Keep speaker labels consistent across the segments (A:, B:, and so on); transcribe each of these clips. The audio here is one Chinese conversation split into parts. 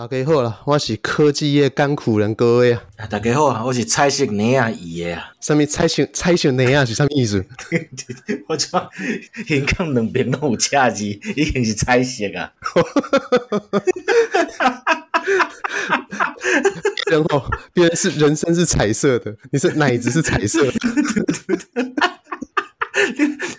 A: 大家好啦，我是科技业甘苦人各位啊。
B: 大家好啊，我是彩色奶啊伊的啊。
A: 什么彩色彩色奶啊是什么意思？
B: 我操香港两边拢有车字，已经是彩色啊。
A: 然后别人是人生是彩色的，你是奶子是彩色的。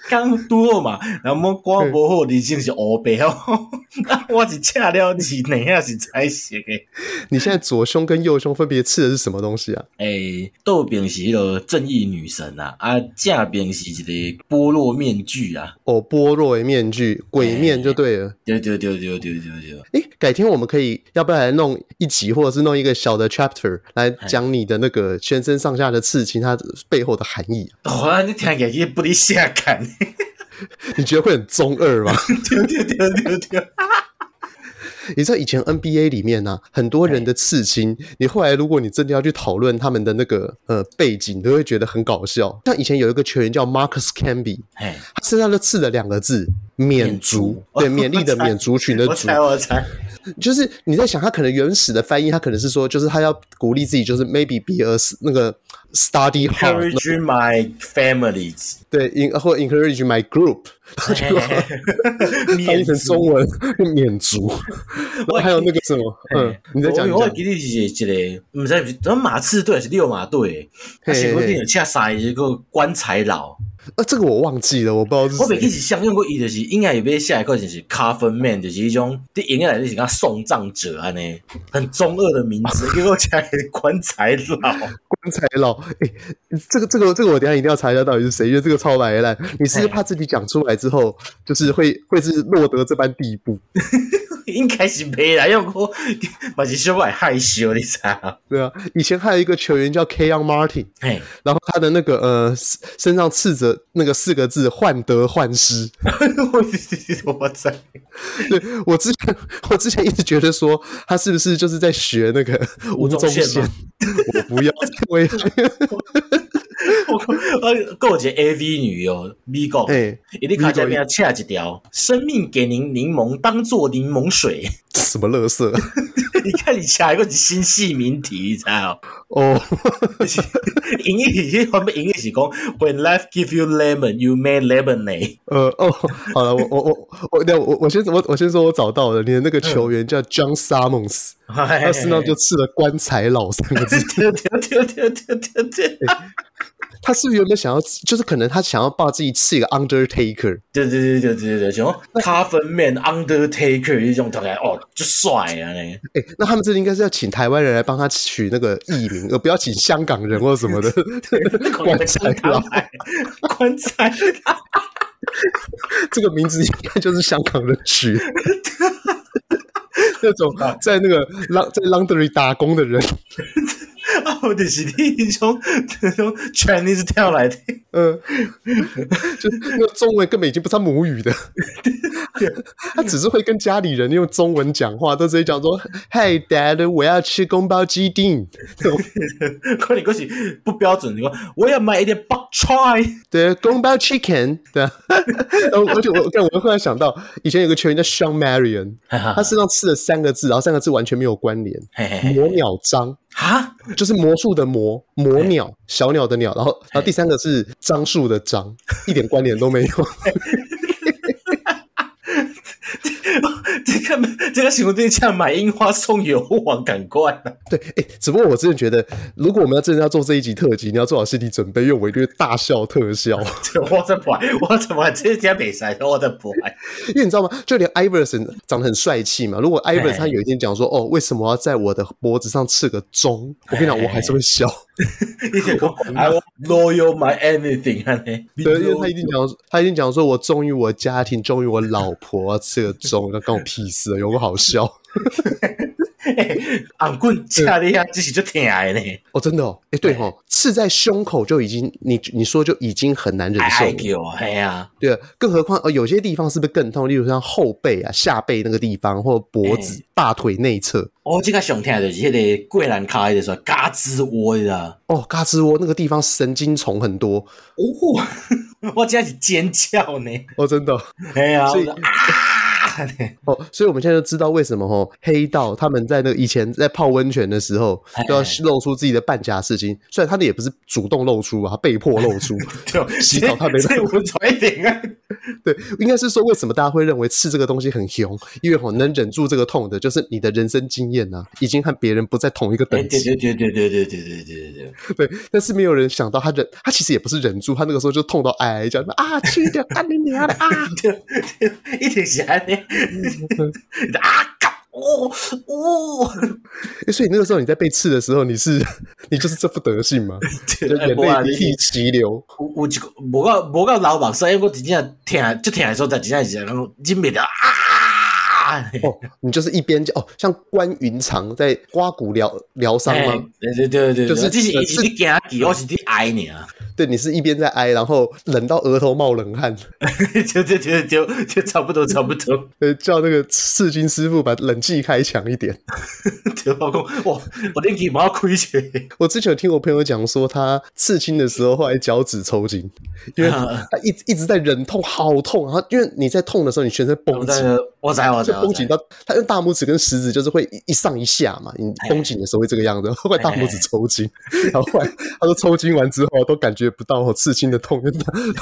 B: 刚拄好嘛，然后我挂无好，你真是乌白哦。我是赤了字，哪下是彩色的？
A: 你现在左胸跟右胸分别刺的是什么东西啊？
B: 诶、欸，右边是一个正义女神啊，啊，正边是一个般若面具啊。
A: 哦，般若的面具，鬼面就对了。欸、
B: 对对对对对对对。
A: 诶，改天我们可以要不要来弄一集，或者是弄一个小的 chapter 来讲你的那个全身上下的刺青，它背后的含义。
B: 哦，你听起来不离下看。
A: 你觉得会很中二吗？
B: 对对对对对。
A: 你知道以前 NBA 里面呢、啊，很多人的刺青，你后来如果你真的要去讨论他们的那个呃背景，你都会觉得很搞笑。像以前有一个球员叫 Marcus Camby，他身上就刺了两个字“免族”，对，勉励的缅族群的族。我猜，我猜，就是你在想，他可能原始的翻译，他可能是说，就是他要鼓励自己，就是 maybe be a 那个 study hard
B: encourage my family，
A: 对，in 或 encourage my group。翻译成中文，免族。然后还有那个什么，嗯，你在讲讲。我记得是
B: 一个，不是，怎么马刺队还是六马队？他写过电影恰晒一个棺材佬。
A: 呃，这个我忘记了，我不知道是谁。
B: 我每一直想用过伊，就是应该有被下一个就是 Coffin Man，就是一种对应该来就是讲送葬者啊呢，很中二的名字，给我加棺材佬。
A: 棺材佬，哎，这个这个这个我等下一定要查一下到底是谁，因为这个超白烂。你是不是怕自己讲出来之后，就是会会是落得这般地步？
B: 应该是没啦，因为我嘛是稍微害羞，你知道？
A: 对啊，以前还有一个球员叫 Kenyon Martin，
B: 嘿，
A: 然后他的那个呃身上刺着那个四个字“患得患失”，我在，对我之前 我之前一直觉得说他是不是就是在学那个吴宗宪？我不要，我也。
B: 我呃，够一个 A V 女优，美国，哎，伊你卡这边插一条，生命给您柠檬，当做柠檬水，
A: 什么乐色？
B: 你看你插一个新细名题，你知道？
A: 哦，
B: 英语是，我们英语是讲，When life give you lemon, you make lemonade。
A: 呃，哦，好了，我我我我那我我先我我先说，我找到了你的那个球员叫 John Simmons，他身上就刺了棺材佬三个字。不是有没有想要，就是可能他想要把自己刺一个 Undertaker？
B: 对对对对对对，什么 Coffin Man Undertaker 这种大概哦，就帅啊！哎，
A: 那他们这应该是要请台湾人来帮他取那个艺名，而不要请香港人或什么的。棺材佬，
B: 棺材，
A: 这个名字应该就是香港人取，那种在那个 L 在 Laundry 打工的人。
B: 啊，我就是那种那种 Chinese 跳来的，
A: 嗯，就那个中文根本已经不是他母语的，他只是会跟家里人用中文讲话，都直接讲说：“Hey Dad，我要吃宫保鸡丁。”
B: 可你过去不标准，你说我要买一点 bok choy，
A: 对，宫保 chicken，对。而且我看，我忽然想到，以前有个球员叫 Shawn Marion，他身上刺了三个字，然后三个字完全没有关联，魔鸟张。
B: 啊，
A: 就是魔术的魔，魔鸟，小鸟的鸟，然后，然后第三个是樟树的樟，一点关联都没有。
B: 这个这个行为对象买樱花送油王，赶快啊！
A: 对，哎，只不过我真的觉得，如果我们要真的要做这一集特辑，你要做好心理准备，因为我一定会大笑特效。
B: 我在不爱，我怎么这家比赛我在不爱？
A: 因为你知道吗？就连 Iverson 长得很帅气嘛。如果 Iverson 他有一天讲说：“哦，为什么要在我的脖子上刺个钟？”我跟你讲，我还是会笑。
B: 一点说，I will loyal my anything。
A: 对，因为他一定讲，他一定讲说，我忠于我家庭，忠于我老婆，刺个钟，那跟我屁事啊！有个好笑。
B: 昂棍掐 的呀，这是就挺矮呢。
A: 哦，真的哦，哎，对哦，刺在胸口就已经，你你说就已经很难忍受了。
B: 哎呀，
A: 对啊，更何况呃，有些地方是不是更痛？例如像后背啊、下背那个地方，或脖子、大腿内侧。
B: 哦，这个上天的是那个桂兰开的时候，嘎吱窝的。
A: 哦，嘎吱窝那个地方神经虫很多。
B: 哦，我竟然是尖叫呢。
A: 哦，真的。
B: 哎呀，所以。
A: 哦，所以我们现在就知道为什么哦，黑道他们在那个以前在泡温泉的时候都要露出自己的半甲刺青，虽然他们也不是主动露出啊，被迫露出。
B: 就洗澡他没露出。一点啊。
A: 对，应该是说为什么大家会认为刺这个东西很凶？因为哦，能忍住这个痛的，就是你的人生经验呐、啊，已经和别人不在同一个等级。
B: 对对对对对对对对对
A: 对 对。但是没有人想到他忍，他其实也不是忍住，他那个时候就痛到哀哀叫，啊，去掉，干你娘的啊！
B: 一挺起来的 啊！哦哦，
A: 所以那个时候你在被刺的时候，你是 你就是这副德性吗？眼泪鼻涕齐流。
B: 我我一个无够无够老目屎，因为我真正听就听的时候，才真正是那种忍不了啊！
A: 哦，你就是一边叫哦，像关云长在刮骨疗疗伤吗？
B: 对对对对，
A: 就是
B: 这是一直惊你，我是在挨你啊。
A: 对，你是一边在挨，然后冷到额头冒冷汗，
B: 就就就就就差不多差不多。
A: 呃，叫那个刺青师傅把冷气开强一点。
B: 就老公，我，我电气冇亏钱。
A: 我之前有听我朋友讲说，他刺青的时候后来脚趾抽筋，因为他一一直在忍痛，好痛。然后因为你在痛的时候，你全身绷紧，
B: 我在我在，
A: 绷紧到他用大拇指跟食指就是会一上一下嘛。你绷紧的时候会这个样子，后来大拇指抽筋，然后后来他说抽筋完之后都感觉。不到我刺青的痛，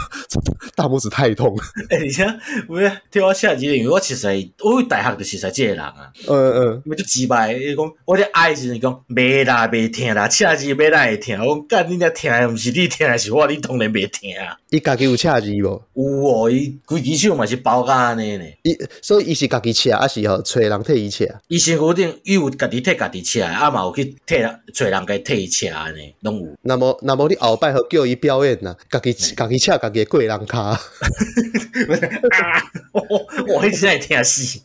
A: 大拇指太痛了。
B: 哎、欸，你像我听我下因为我其实我大学就是在这个人啊。
A: 嗯嗯，
B: 我就几摆，伊讲我咧爱时，你讲没啦，没疼啦，恰字没啦会疼。我讲干你那疼，不是你疼，是我你当然没疼啊。
A: 伊家己有恰字无？
B: 有哦，伊规只手嘛是包甲安尼呢。
A: 伊所以伊是家己恰，还是吼找人替伊恰？
B: 伊身躯顶伊有家己替家己车，啊嘛有去替人找人家替伊恰安尼，拢有。
A: 那么那么你后摆好叫伊表演呐，家己家己恰家己过人卡。
B: 我我一直在听戏，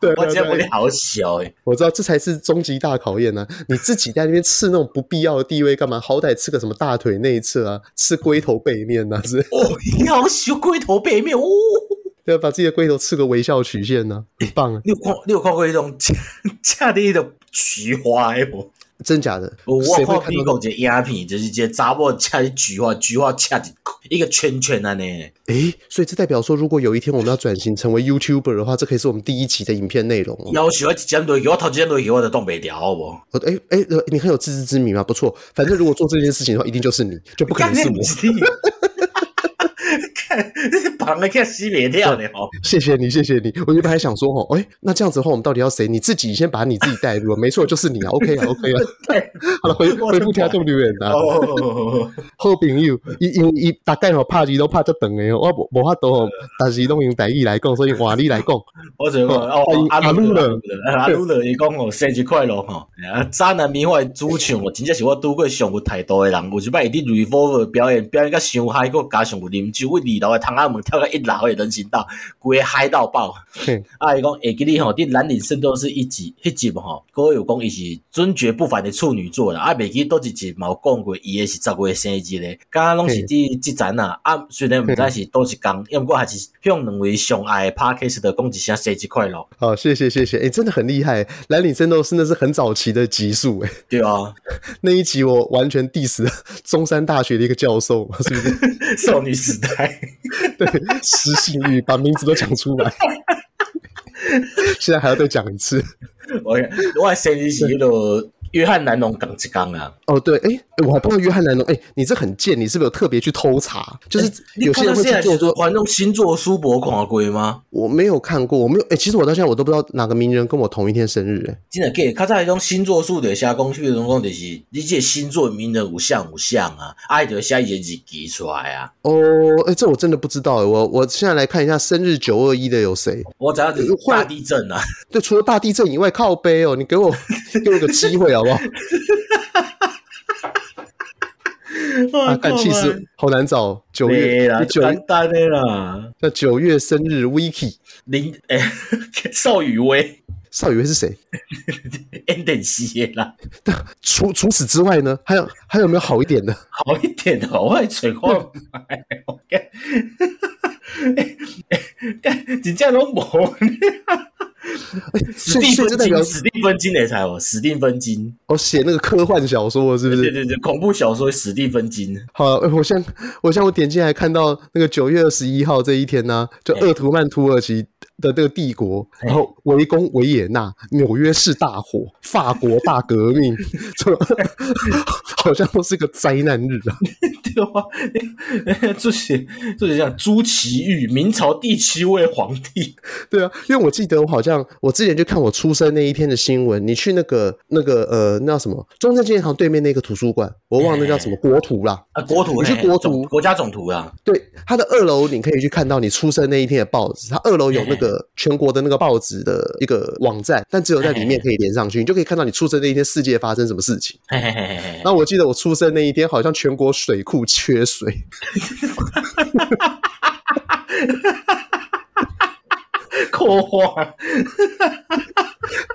B: 对，我觉得我好小诶。
A: 我知道这才是终极大考验呢。你自己在那边刺那种不必要的地位干嘛？好歹刺个什么大腿内侧啊，刺龟头背面呐，是。
B: 哦，你好喜欢龟头背面哦。
A: 对，把自己的龟头刺个微笑曲线呢，很棒啊。
B: 你有看你有看过一种恰的一种菊花哎不？
A: 真假的？
B: 我看美国这鸦片，就是一个查某恰菊花，菊花恰一个圈圈啊呢。
A: 诶，所以这代表说，如果有一天我们要转型成为 YouTuber 的话，这可以是我们第一集的影片内容。
B: 哦要喜欢几件东西，我头几件东西我都动不了，好不？
A: 诶诶，你很有自知之明啊？不错，反正如果做这件事情的话，一定就是你，就不可能是我。
B: 看，旁边看西北跳的哦。
A: 谢谢你，谢谢你。我原本还想说哦，哎，那这样子的话，我们到底要谁？你自己先把你自己带入。没错，就是你啊。OK 啊，OK 啊。好了，回回复听众留言啊。好朋友，因因伊大概吼拍字都拍得长的哦，我无法度吼，但是拢用台语来讲，所以换你来讲。
B: 我就讲哦，阿鲁勒，阿鲁勒伊讲哦，生日快乐吼。渣男迷幻主唱，我真正是我拄过上有态度的人。有一摆伊伫 Revolver 表演，表演甲伤嗨，佮加上有啉酒，为二楼的窗仔门跳到一楼的人行道，规个嗨到爆。啊，伊讲会记哩吼，伫蓝领圣斗士一集，迄集吼，阁有讲伊是尊爵不凡的处女座啦。啊，袂记倒一集嘛有讲过，伊诶是十月生日咧。刚刚拢是伫即阵啊，啊，虽然毋知是倒一工，因毋过还是向两位上爱的 Podcast 的讲一声生日快乐。
A: 好，谢谢谢谢，诶、欸，真的很厉害。蓝领圣斗士那是很早期的集数，诶。
B: 对啊，
A: 那一集我完全 diss 中山大学的一个教授，是不是？
B: 少女时代。
A: 对，失信誉，把名字都讲出来，现在还要再讲一次。
B: 我我还生日是迄个约翰南农讲一讲啊。
A: 哦，对，哎，我还不知道约翰南农，哎，你这很贱，你是不是有特别去偷查？就是有些人会去做说
B: 玩弄星座书博看过吗？
A: 我没有看过，我没有，哎，其实我到现在我都不知道哪个名人跟我同一天生日，哎，
B: 真的假？较早迄种星座书的写讲，比如讲就是你这星座名人有像有像啊，爱德下一个日记出来啊。
A: 哦，哎，这我真的不知道，哎，我我现在来看一下生日九二一的有谁？
B: 我知道是大地震啊，
A: 对，除了大地震以外，靠背哦，你给我 给我个机会好不好？啊，干气死好难找。九月，九
B: 简单的啦。
A: 那九月生日，Vicky
B: 林诶，邵雨薇，
A: 邵雨薇是谁？
B: Enden 系啦。
A: 除除此之外呢，还有还有没有好一点的？
B: 好一点的，我爱吹矿。OK，干，真正拢无。史蒂芬金，史蒂芬金的才哦，史蒂芬金，
A: 哦，写那个科幻小说是不是？
B: 对对对，恐怖小说史蒂芬金。
A: 好，我现我现我点进来看到那个九月二十一号这一天呢、啊，就鄂图曼土耳其的这个帝国，然后围攻维也纳，纽约市大火，法国大革命，这好像都是个灾难日啊！
B: 对啊，这些这些像朱祁钰，明朝第七位皇帝。
A: 对啊，因为我记得我好像我之前就看我出生那一天的新闻，你去那个那个呃那叫什么中正纪念堂对面那个图书馆，我忘了那叫什么国图啦
B: 啊，国图，
A: 你去国图
B: 国家总图啊？
A: 对，它的二楼你可以去看到你出生那一天的报纸，它二楼有那个全国的那个报纸的一个网站，但只有在里面可以连上去，你就可以看到你出生那一天世界发生什么事情。那我记得我出生那一天好像全国水库缺水。
B: 科幻，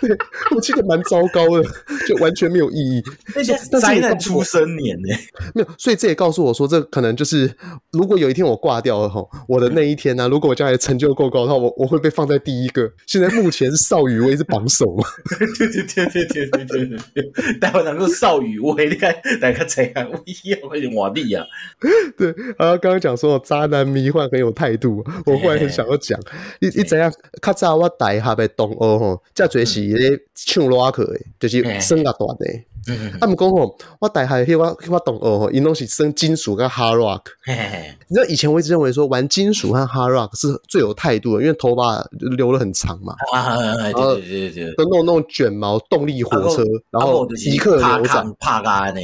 A: 对，我记得蛮糟糕的，就完全没有意义。
B: 那些灾难出生年呢？
A: 没有，所以这也告诉我说，这可能就是，如果有一天我挂掉了哈，我的那一天呢、啊，如果我将来成就够高的话，我我会被放在第一个。现在目前邵雨薇是榜首嘛？
B: 对对对对对对对对，待会能够邵雨薇，你看大家谁啊？我一样会瓦力啊。
A: 对，啊，刚刚讲说渣男迷幻很有态度，我忽然很想要讲，你你怎样？较早我大学的同学吼，遮侪是咧唱拉克的，就是声乐团的。啊，毋讲吼，我大学迄我迄我同学吼，因拢是升金属跟 hard rock。你知道以前我一直认为说玩金属和 hard rock 是最有态度的，因为头发留了很长嘛。啊，对对对对，都弄那种卷毛动力火车，然后一刻流转，
B: 怕干呢。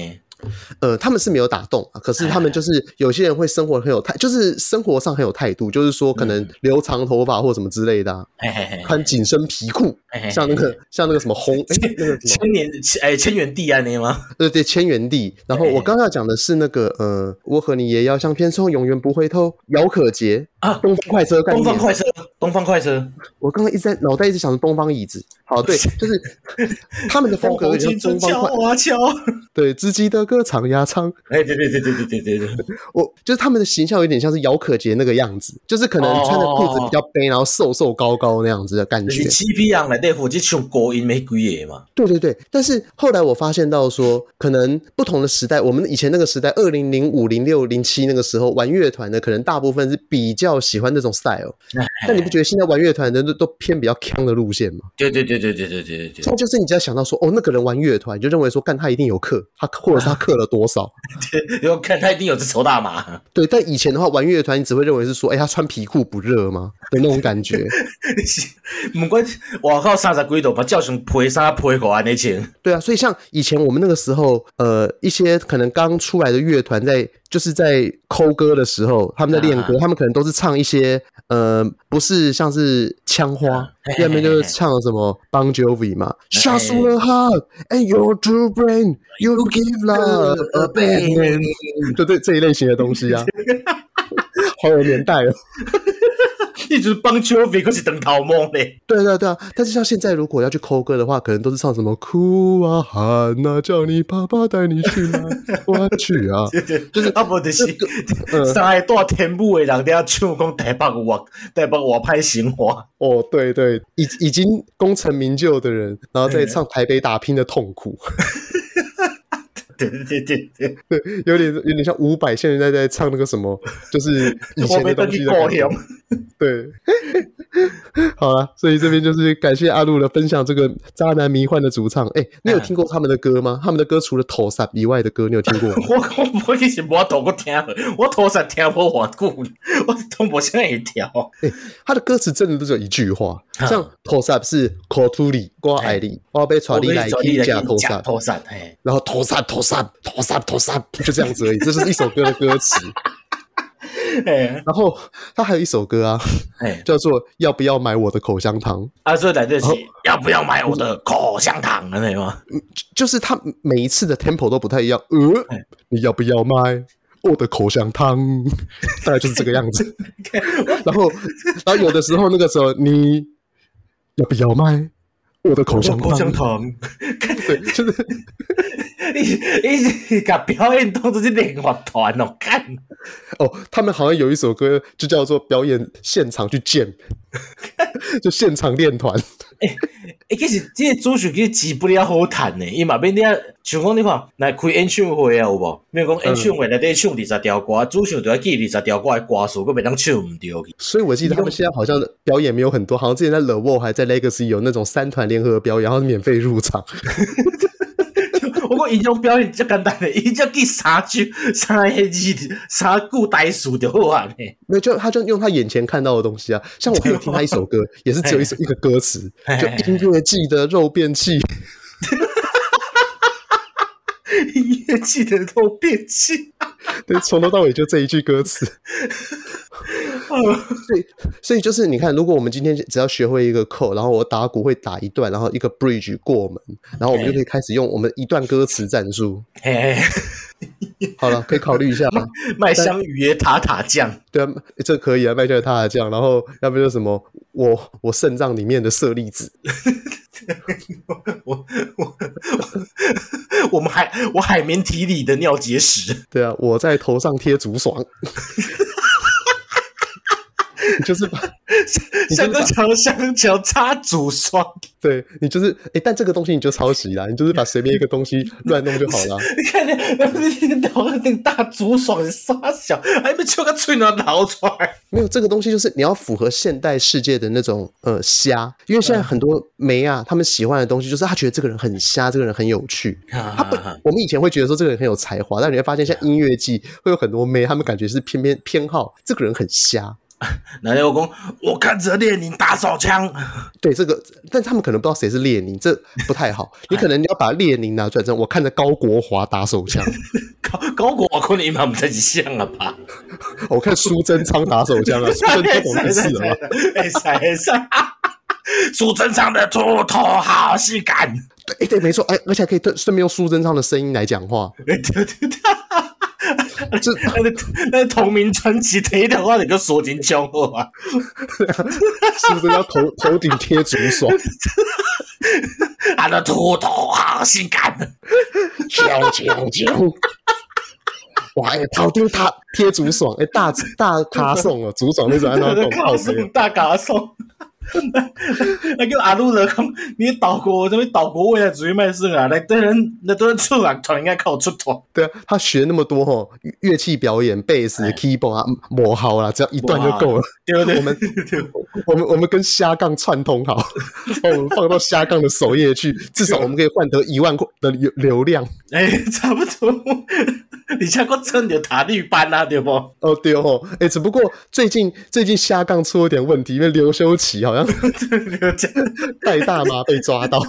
A: 呃，他们是没有打动，可是他们就是 有些人会生活很有态，就是生活上很有态度，就是说可能留长头发或什么之类的，穿紧身皮裤，像那个像那个什么红，哎，那个
B: 千年哎千元帝啊，那个吗？
A: 对对，千元帝。然后我刚刚要讲的是那个呃，我和你也要像片中永远不回头，姚可杰啊，东方快车，
B: 东方快车，东方快车。
A: 我刚刚一直在脑袋一直想着东方椅子，好，对，就是他们的风格就是东方快车，对，自己的。歌唱呀唱，
B: 哎，对对对对对对对对，
A: 我就是他们的形象有点像是姚可杰那个样子，就是可能穿的裤子比较背，然后瘦瘦高高那样子的感觉。
B: 七匹狼来对付这种高音玫瑰耶嘛？
A: 对对对，但是后来我发现到说，可能不同的时代，我们以前那个时代，二零零五、零六、零七那个时候玩乐团的，可能大部分是比较喜欢那种 style。但你不觉得现在玩乐团的都都偏比较锵的路线吗？
B: 对对对对对对对对对，
A: 就是你只要想到说，哦，那个人玩乐团，就认为说，干他一定有课，他或者是他。氪了多少？
B: 对，我看他一定有只抽大麻。
A: 对，但以前的话，玩乐团你只会认为是说，哎、欸，他穿皮裤不热吗？的那种感觉。
B: 不管我靠三十几度，把叫成配衫配过来那钱。
A: 对啊，所以像以前我们那个时候，呃，一些可能刚出来的乐团在。就是在抠歌的时候，他们在练歌，他们可能都是唱一些呃，不是像是枪花，下面就是唱什么 Bon Jovi 嘛，Shots to the heart and your true brain, you give love a name，就对这一类型的东西啊，好有年代哦。
B: 一直帮丘比克是等桃梦嘞，
A: 对对对啊！但是像现在如果要去抠歌的话，可能都是唱什么哭啊喊啊，叫你爸爸带你去哪我去啊，
B: 就是阿伯的是上海大天母的人，在唱讲台北话，台北我拍新话
A: 哦，对对，已已经功成名就的人，然后再唱台北打拼的痛苦。
B: 对对对对
A: 对，有点有点像伍佰现在在唱那个什么，就是以前的 东西。对，好了，所以这边就是感谢阿路的分享，这个渣男迷幻的主唱。哎，你有听过他们的歌吗？他们的歌除了头三以外的歌，你有听过吗？
B: 我我我以前没头过听，我头三听过偌久，我都无啥会调。
A: 哎，他的歌词真的都只有一句话，像头三是 call to 你，我爱你，我要被传你来听假头三，
B: 头三，
A: 然后头三头三头三头三，就这样子而已，这是一首歌的歌词。然后他还有一首歌啊，叫做《要不要买我的口香糖》
B: 啊，所以来得及，要不要买我的口香糖？没有吗？
A: 就是他每一次的 tempo 都不太一样。呃，你要不要买我的口香糖？大概就是这个样子。然后，然后有的时候那个时候，你要不要卖我的口香糖？
B: 口香糖，
A: 对，就是。
B: 你你把表演当作是练乐团哦，看
A: 哦，他们好像有一首歌就叫做表演现场去 jam，就现场练团。
B: 哎哎，其实这个主旋律其实不了好弹呢，伊嘛免你啊，像讲你看来开演唱会啊，有无？免讲演唱会内底唱二十条歌，主旋律就要记二十条歌的歌数，佫袂当唱唔对去。
A: 所以我记得他们现在好像表演没有很多，好像之前在 The Wall 还在 Legacy 有那种三团联合表演，然后免费入场。
B: 不过伊种表演就简单诶，伊就记三句、三个字、三句台词就好啊。
A: 没有，就他就用他眼前看到的东西啊。像我还有听他一首歌，也是只有一首一个歌词，就音乐祭的肉便器。
B: 音乐祭的肉便器。
A: 对，从头到尾就这一句歌词。所以，所以就是你看，如果我们今天只要学会一个扣，然后我打鼓会打一段，然后一个 bridge 过门，然后我们就可以开始用我们一段歌词战术。好了，可以考虑一下吗。
B: 麦香鱼耶塔塔酱，
A: 对啊，这可以啊，麦香鱼塔塔酱。然后要不就什么，我我肾脏里面的舍利子。
B: 我我我们海我海绵体里的尿结石。
A: 对啊，我在头上贴竹爽。就是把
B: 香个桥香桥插竹霜，
A: 对你就是哎、欸，但这个东西你就抄袭啦，你就是把随便一个东西乱弄就好了。
B: 你看那那头那个大竹爽的沙小，还没抽个吹牛逃出来。
A: 没有这个东西，就是你要符合现代世界的那种呃瞎，因为现在很多妹啊，他们喜欢的东西就是他觉得这个人很瞎，这个人很有趣。他不，我们以前会觉得说这个人很有才华，但你会发现像音乐季会有很多妹，他们感觉是偏偏偏好这个人很瞎。
B: 男友公，我看着列宁打手枪。
A: 对这个，但他们可能不知道谁是列宁，这不太好。你可能你要把列宁拿出来，我看着高国华打手枪。
B: 高高国华可能蛮不太像了吧？
A: 我看苏贞昌打手枪啊，苏贞昌懂事了吗？
B: 哎塞塞，苏贞昌的秃头好性感。
A: 对对，没错，哎，而且还可以顺便用苏贞昌的声音来讲话。
B: 对对对。这那个那同名专辑贴的话，你就说进江湖啊？
A: 是不是要头头 顶贴竹爽？
B: 他的秃头好性感，啾啾啾！哇，头顶他贴竹爽，哎，大大卡送哦，竹爽那种，那种靠谁？大卡送。那叫阿鲁勒讲，你岛国这边岛国未来主义卖肾啊，那多人那多人出啊，团应该靠出团。
A: 对啊，他学那么多吼，乐器表演、贝斯、keyboard 啊，磨好了，只要一段就够了。对对，我们我们我们跟虾杠串通好，我们放到虾杠的首页去，至少我们可以换得一万块的流流量。
B: 哎、欸，差不多。你像个真的塔绿班啊，对不？
A: 哦对哦，哎、欸，只不过最近最近瞎杠出了点问题，因为刘修齐好像带大麻被抓到，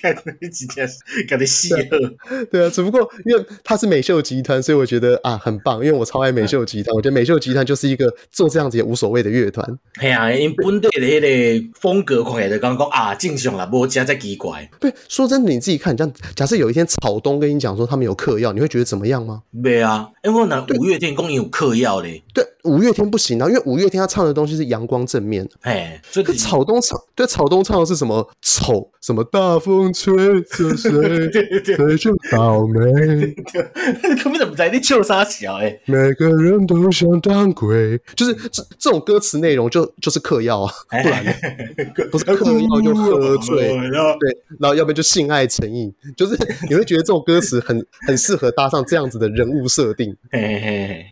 B: 看那几天，搞得戏恶。
A: 对啊，只不过因为他是美秀集团，所以我觉得啊很棒，因为我超爱美秀集团，我觉得美秀集团就是一个做这样子也无所谓的乐团。
B: 系啊，因本地的那个风格看起来就刚刚啊正常啦，无加再奇怪。
A: 对，说真的，你自己看，这样假设有一天草东跟你讲说他们有嗑药，你会觉得怎么样？吗？
B: 没啊，因为那五月天公有嗑药嘞。
A: 对，五月天不行啊，因为五月天他唱的东西是阳光正面。
B: 哎，
A: 这个草东唱，对草东唱的是什么？丑？什么大风吹着谁，谁就 倒霉。
B: 根本就不在你笑啥笑哎。
A: 每个人都想当鬼，就是这这种歌词内容就就是嗑药啊，不然 不是嗑药就喝醉，对，然后。要不然就性爱成瘾，就是你会觉得这种歌词很很适合搭上这样子的人物设定，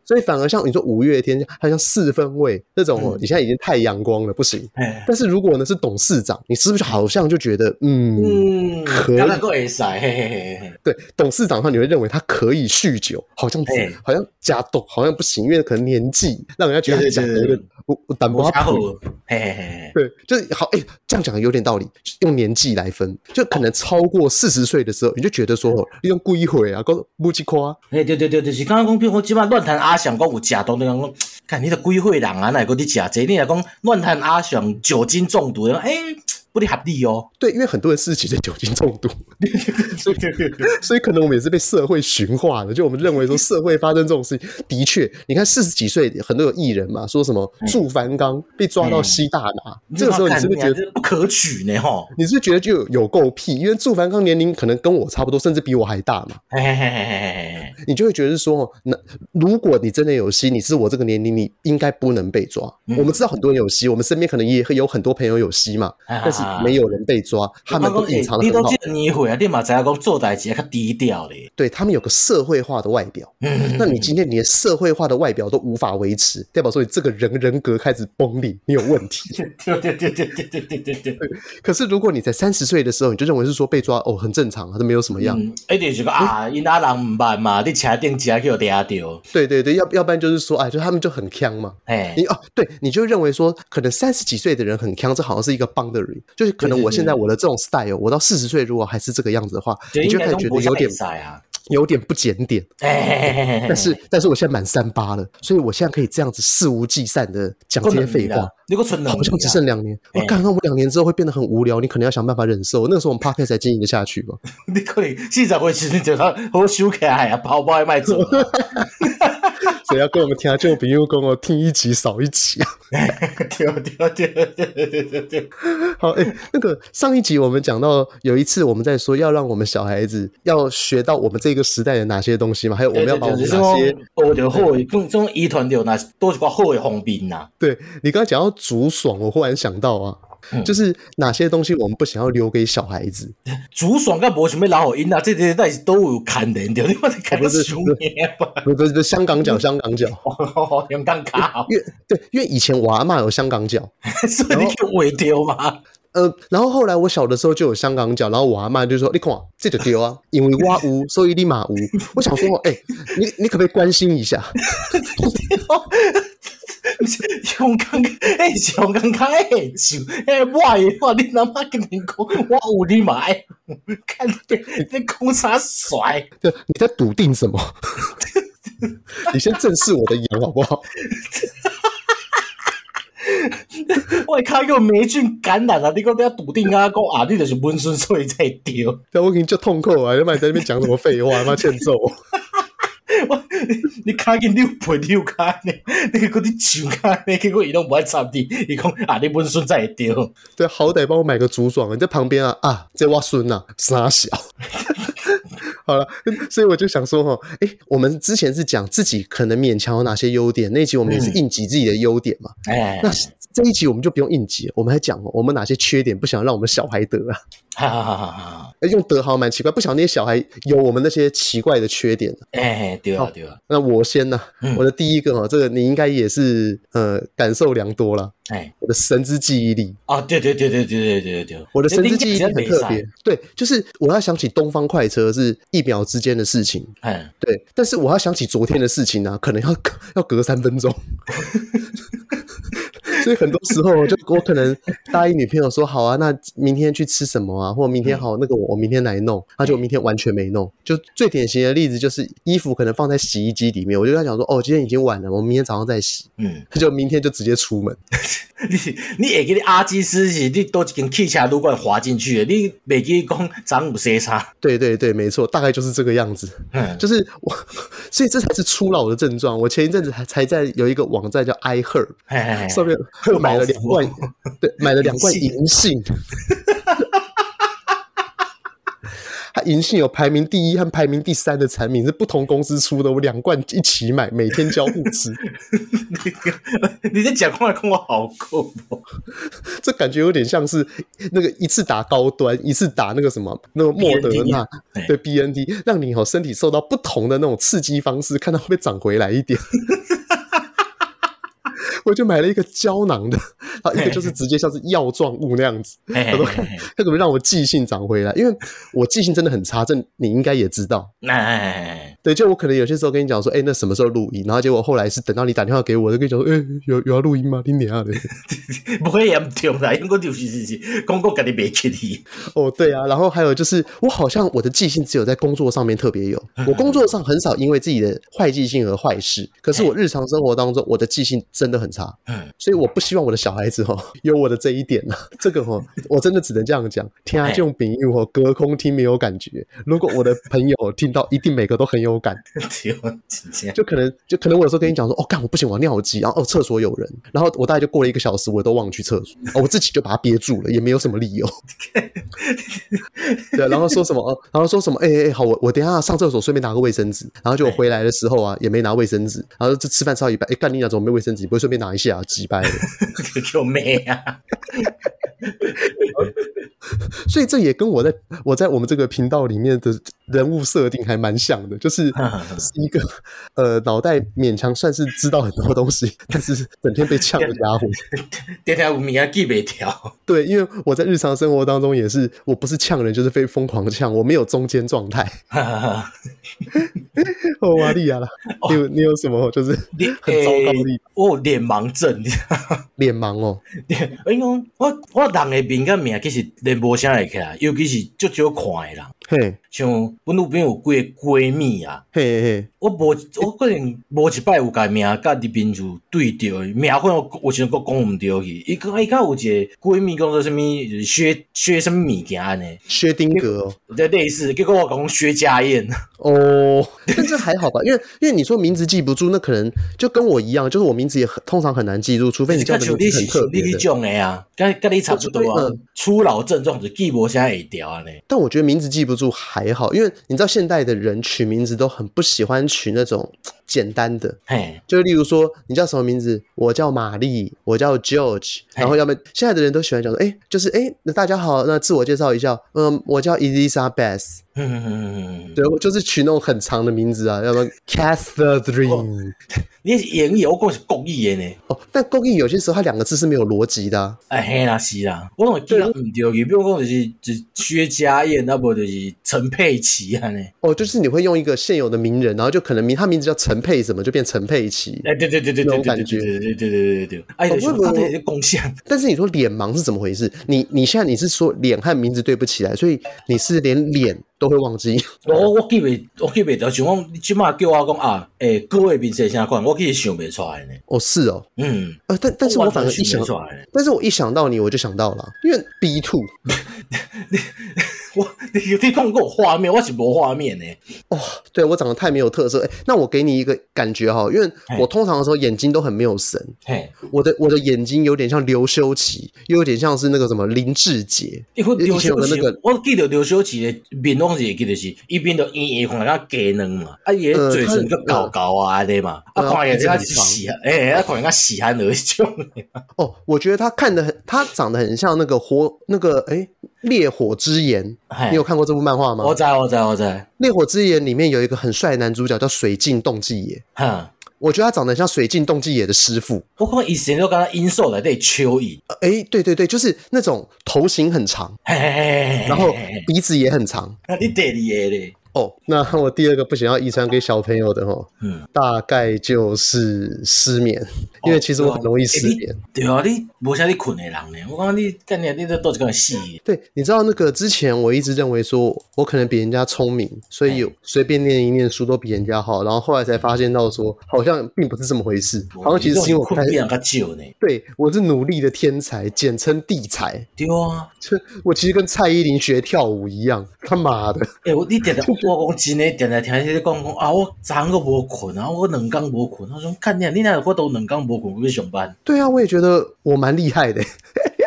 A: 所以反而像你说五月天，还像四分位那种哦，你现在已经太阳光了，不行。但是如果呢是董事长，你是不是好像就觉得嗯，可以？对，董事长的话，你会认为他可以酗酒，好像好像假董好像不行，因为可能年纪让人家觉得他讲的我我胆不好。对，就是好哎，这样讲有点道理，用年纪来分，就可能超过四十岁的时候，你就觉得说你用故意毁啊，不去夸。
B: 哎，对对对对，是刚刚讲，比如我基本上乱弹阿翔，讲有食毒，你讲，看你的几岁人啊，那个你食这？你来讲乱谈阿翔酒精中毒，哎，不合理哦。
A: 对，因为很多人四十几岁酒精中毒，所以可能我们也是被社会驯化的，就我们认为说社会发生这种事情，的确，你看四十几岁很多有艺人嘛，说什么祝凡刚被抓到吸大麻，这个时候你是不是觉得
B: 不可取呢？哈，
A: 你是不是觉得就有够屁？因为祝凡刚年龄可能跟我差不多，甚至比我还大嘛，你就会觉得说，那如果你真的有吸，你是我这个年龄，你应该不能被抓。我们知道很多人有吸，我们身边可能也有很多朋友有吸嘛，但是没有人被抓，他们都隐藏的很好。你都
B: 这年岁啊，你嘛知影讲做代志较低调咧。
A: 对，他们有个社会化的外表，那你今天你的社会化的外表都无法维持，代表说你这个人人格开始崩裂，你有问题。
B: 对对对对对对对对对。
A: 可是如果你在三十岁的时候，你就认为是说被抓哦很正常，啊，都没有什么样。
B: 一定是个啊，因阿人唔办嘛，你车顶车叫抓到。
A: 对对对，要要不然就是说，哎，就他们就很强嘛。哎，你哦，对，你就认为说，可能三十几岁的人很强，这好像是一个 boundary，就是可能我现在我的这种 style，我到四十岁如果还是这个样子的话，你就开始觉得有点有点不检点。但是但是我现在满三八了，所以我现在可以这样子肆无忌惮的讲这些废话。好像只剩两年，我刚刚我两年之后会变得很无聊，你可能要想办法忍受。那个时候我们 Podcast 才经营得下去吧？
B: 你可以现在会其实就他好修起来啊，包包卖走。
A: 所以要跟我们听啊，就比如跟我听一集少一集啊。
B: 对对对对对对对。
A: 好，哎、欸，那个上一集我们讲到有一次我们在说要让我们小孩子要学到我们这个时代的哪些东西嘛，还有我们要把我们哪些
B: 哦，就好，这种遗传掉那都是个好的方面呐。
A: 对，你刚才讲到竹爽，我忽然想到啊。就是哪些东西我们不想要留给小孩子？
B: 竹爽跟博什么老好音啊，这些东西都有看的，你我得看个熊年吧。
A: 不不不，香港脚，香港脚，
B: 香港脚。
A: 因为对，因为以前我阿妈有香港脚，
B: 所以你就尾丢吗？
A: 呃，然后后来我小的时候就有香港脚，然后我阿妈就说：“你看这就丢啊，因为我无，所以你嘛无。”我想说，哎、欸，你你可不可以关心一下？
B: 香港哎，香港卡哎，就哎，我的话，你他妈跟你讲，我有你买，看你你空啥甩？
A: 对，你在笃定什么？你先正视我的眼好不好？
B: 我卡有霉菌感染了，你给我不要笃定啊！讲啊，你就是温顺所以才丢。
A: 但我给你叫痛苦啊！你妈在那边讲什么废话？妈欠揍！
B: 我你卡紧溜陪溜卡呢？你个嗰啲酒卡呢？结果伊拢不爱插地，伊讲啊，你温顺才会丢。
A: 对，好歹帮我买个竹爽，你在旁边啊啊，这我孙啊，傻小。好了，所以我就想说哈，哎、欸，我们之前是讲自己可能勉强有哪些优点，那一集我们也是应急自己的优点嘛。哎、嗯，那这一集我们就不用应急，我们还讲我们哪些缺点不想让我们小孩得啊。哈哈哈哈哈！用得好蛮奇怪，不晓得那些小孩有我们那些奇怪的缺点。
B: 哎，对啊，对啊。
A: 那我先呢，我的第一个哈，这个你应该也是呃感受良多了。哎，我的神之记忆力。
B: 啊，对对对对对对对对，
A: 我的神之记忆力很特别。对，就是我要想起东方快车是一秒之间的事情。哎，对，但是我要想起昨天的事情呢，可能要要隔三分钟。所以很多时候，就我可能答应女朋友说好啊，那明天去吃什么啊？或者明天好，那个我我明天来弄，他就明天完全没弄。就最典型的例子就是衣服可能放在洗衣机里面，我就跟他讲说哦，今天已经晚了，我明天早上再洗。嗯，他就明天就直接出门。
B: 你你会记你阿基斯是你都已经汽车旅馆滑进去的，你没记得讲长五些啥？
A: 对对对，没错，大概就是这个样子。嗯，就是我，所以这才是初老的症状。我前一阵子还才在有一个网站叫 iHerb，上面。又买了两罐，对，买了两罐银杏。它银杏有排名第一和排名第三的产品，是不同公司出的。我两罐一起买，每天交互吃。
B: 你这讲话跟我好酷哦！
A: 这感觉有点像是那个一次打高端，一次打那个什么那个莫德纳对 BNT，让你哦身体受到不同的那种刺激方式，看它会不会长回来一点。我就买了一个胶囊的，啊，一个就是直接像是药状物那样子，他说看他怎么让我记性长回来，因为我记性真的很差，这你应该也知道。哎，对，就我可能有些时候跟你讲说，哎、欸，那什么时候录音？然后结果后来是等到你打电话给我，就跟你讲说，哎、欸，有有要录音吗？你娘的，
B: 不会严重啦，因为就是是是，讲讲跟你没去的。
A: 哦，对啊，然后还有就是，我好像我的记性只有在工作上面特别有，我工作上很少因为自己的坏记性而坏事，可是我日常生活当中我的记性真的很差，嗯，所以我不希望我的小孩子哈 有我的这一点呢，这个哈我真的只能这样讲，听啊这种比喻我隔空听没有感觉，如果我的朋友听到，一定每个都很有感，就可能就可能我有时候跟你讲说，哦干我不行，我尿急，然后哦厕所有人，然后我大概就过了一个小时，我都忘去厕所，哦我自己就把它憋住了，也没有什么理由，对，然后说什么哦，然后说什么，哎哎哎好，我我等一下上厕所顺便拿个卫生纸，然后就我回来的时候啊也没拿卫生纸，然后就吃饭吃到一半，哎干你俩怎么没卫生纸？不会顺便拿一下，几掰的，
B: 救命啊？
A: 所以这也跟我在我在我们这个频道里面的人物设定还蛮像的，就是 是一个 呃脑袋勉强算是知道很多东西，但是整天被呛的家伙。
B: 天天有名记不掉。
A: 对，因为我在日常生活当中也是，我不是呛人就是被疯狂的呛，我没有中间状态。哦，玛利亚啦，你有你有什么就是很糟糕的？
B: 我脸盲症，
A: 脸盲哦。
B: 因为我我人的面跟面其实连无啥会起来，尤其是足少看的人。嘿，像阮女朋友有几个闺蜜啊，嘿嘿，我无我可能无一摆有甲名甲伫面就对着，名可能有时阵佫讲毋对去。伊讲伊甲有一个闺蜜讲做啥物，薛薛啥物物件安尼，
A: 薛丁格哦，
B: 对类似，结果我讲薛家燕。
A: 哦，但这还好吧，因为因为你说名字记不住，那可能就跟我一样，就是我名字也很通常很难记住，除非你叫的名字很特别的。
B: 种的。啊，跟跟你差不多啊，初老症状就记无啥会调安尼。
A: 但我觉得名字记不住还好，因为你知道现代的人取名字都很不喜欢取那种简单的，嘿，就例如说你叫什么名字？我叫玛丽，我叫 George，然后要么现在的人都喜欢讲说，哎，就是哎，那大家好，那自我介绍一下，嗯，我叫 Elizabeth，嗯，对，就是取那种很长的名字啊，要么 Catherine，
B: 你演绎我讲是公益的呢，
A: 哦，但公益有些时候它两个字是没有逻辑的，
B: 哎嘿啦是啦，我讲记得唔对，比如讲就是就薛家燕，那不就是陈佩琪啊呢？
A: 哦，就是你会用一个现有的名人，然后就可能名他名字叫陈。配什么就变陈佩琪？
B: 哎，对对对对对，感觉，对对对对对对。哎，我我他有贡献。
A: 但是你说脸盲是怎么回事？你你现在你是说脸和名字对不起来，所以你是连脸都会忘记？
B: 我我记不，我记不得，像我起码叫我讲啊，哎，各位名字怎样看？我可以想不出来呢。
A: 哦，是哦，嗯，呃，但但是我反而一想但是我一想到你，我就想到了，因为 B two。我
B: 你有地方给我画面，我是没画面呢。
A: 哦，对我长得太没有特色。哎，那我给你一个感觉哈，因为我通常的时候眼睛都很没有神。嘿，我的我的眼睛有点像刘修齐，又有点像是那个什么林志杰。以前有的那个，
B: 我记得刘修齐的面东西记得是，一边都圆圆，看人家鸡卵嘛，啊，也嘴唇就高高啊，对嘛，啊，看人家喜，哎，啊，看人家细汉那种。
A: 哦，我觉得他看的很，他长得很像那个活，那个哎。烈火之炎，你有看过这部漫画吗？
B: 我在，我在，我在。
A: 烈火之炎里面有一个很帅的男主角叫水镜洞纪野，哼，我觉得他长得像水镜洞纪野的师傅。
B: 我可能以前都跟他音瘦来对蚯蚓。
A: 哎，对对对，就是那种头型很长，然后鼻子也很长。
B: 那 你得厉嘞。
A: 哦，那我第二个不想要遗传给小朋友的哦，嗯，大概就是失眠，因为其实我很容易失眠。
B: 对啊，你无啥你困的人呢？我讲你干你你这都是个戏。
A: 对，你知道那个之前我一直认为说我可能比人家聪明，所以有随便念一念书都比人家好，然后后来才发现到说好像并不是这么回事，好像其实是因为我困比人家久呢。对，我是努力的天才，简称地才。
B: 对啊，
A: 我其实跟蔡依林学跳舞一样，他妈的！
B: 哎，我你点的。我讲真诶，定定听迄个讲讲啊，我昨昏个无困啊，我两工无困。我说看你，你那我都两工无困，我去上班。
A: 对啊，我也觉得我蛮厉害的。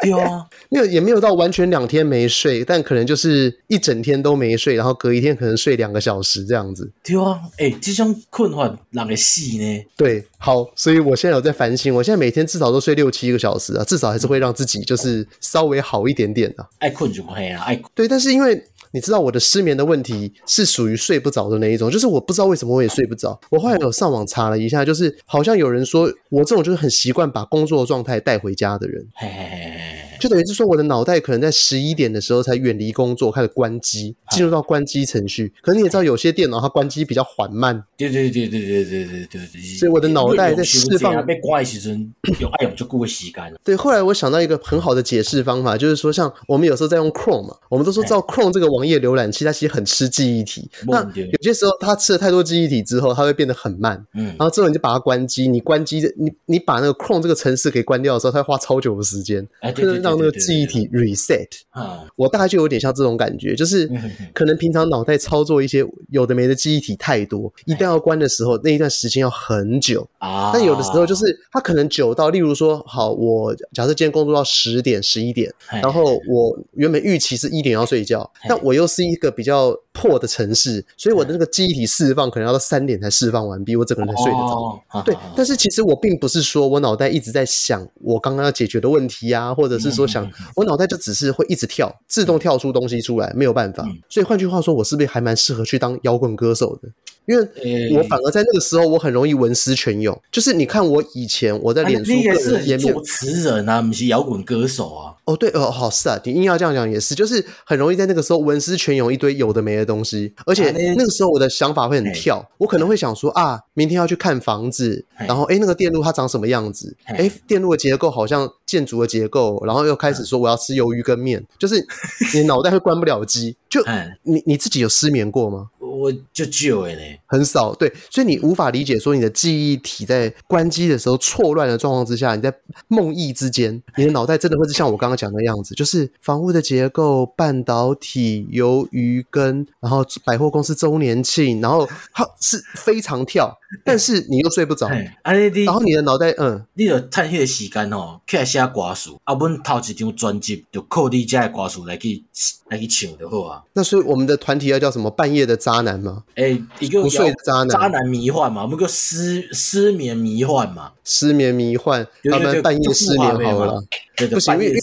B: 对啊，
A: 没有也没有到完全两天没睡，但可能就是一整天都没睡，然后隔一天可能睡两个小时这样子。
B: 对啊，哎、欸，这种困法人会死呢。
A: 对，好，所以我现在有在反省，我现在每天至少都睡六七个小时啊，至少还是会让自己就是稍微好一点点的、啊。
B: 爱困就可以啊，爱困。
A: 对，但是因为。你知道我的失眠的问题是属于睡不着的那一种，就是我不知道为什么我也睡不着。我后来有上网查了一下，就是好像有人说我这种就是很习惯把工作状态带回家的人。嘿嘿嘿就等于是说我的脑袋可能在十一点的时候才远离工作，开始关机，进入到关机程序。可是你也知道，有些电脑它关机比较缓慢。
B: 对对对对对对对对对。
A: 所以我的脑袋在释放。
B: 被关的时阵，有爱用就过会吸干了。
A: 对，后来我想到一个很好的解释方法，就是说，像我们有时候在用 Chrome 嘛，我们都说照 Chrome 这个网页浏览器，它其实很吃记忆体。那有些时候它吃了太多记忆体之后，它会变得很慢。嗯。然后之后你就把它关机，你关机，你你把那个 Chrome 这个程式给关掉的时候，它会花超久的时间，就是让那个记忆体 reset。啊。我大概就有点像这种感觉，就是可能平常脑袋操作一些有的没的记忆体太多，一旦要关的时候，那一段时间要很久啊。但有的时候就是它可能久到，例如说，好，我假设今天工作到十点、十一点，然后我原本预期是一点要睡觉，但我又是一个比较破的城市，所以我的那个记忆体释放可能要到三点才释放完毕，我整个人才睡得着。对，但是其实我并不是说我脑袋一直在想我刚刚要解决的问题啊，或者是说想我脑袋就只是会一直跳，自动跳出东西出来，没有办法。所以换句话说，我是不是还蛮适合去当摇滚歌手的？因为我反而在那个时候，我很容易文思泉涌。就是你看我以前我在脸书个人页面，
B: 作词人啊，不是摇滚歌手啊。
A: 哦，对，哦，好是啊，你硬要这样讲也是，就是很容易在那个时候文思泉涌一堆有的没的东西，而且那个时候我的想法会很跳，我可能会想说啊，明天要去看房子，然后哎，那个电路它长什么样子？哎，电路的结构好像建筑的结构，然后又开始说我要吃鱿鱼跟面，就是你脑袋会关不了机，就你你自己有失眠过吗？
B: 我就就哎嘞，
A: 很少对，所以你无法理解说你的记忆体在关机的时候错乱的状况之下，你在梦呓之间，你的脑袋真的会是像我刚刚讲的样子，就是房屋的结构、半导体、鱿鱼跟，然后百货公司周年庆，然后它是非常跳，但是你又睡不着，然后你的脑袋嗯，
B: 你就趁迄个时间哦，起来写歌词，啊，阮头一张专辑就靠你家的歌词来去来去唱就好啊。
A: 那所以我们的团体要叫什么？半夜的渣男吗？
B: 诶、欸，一个不睡的渣男，渣男迷幻嘛，我们叫失失眠迷幻嘛，
A: 失眠迷幻，他们半夜失眠好了。不行，因为因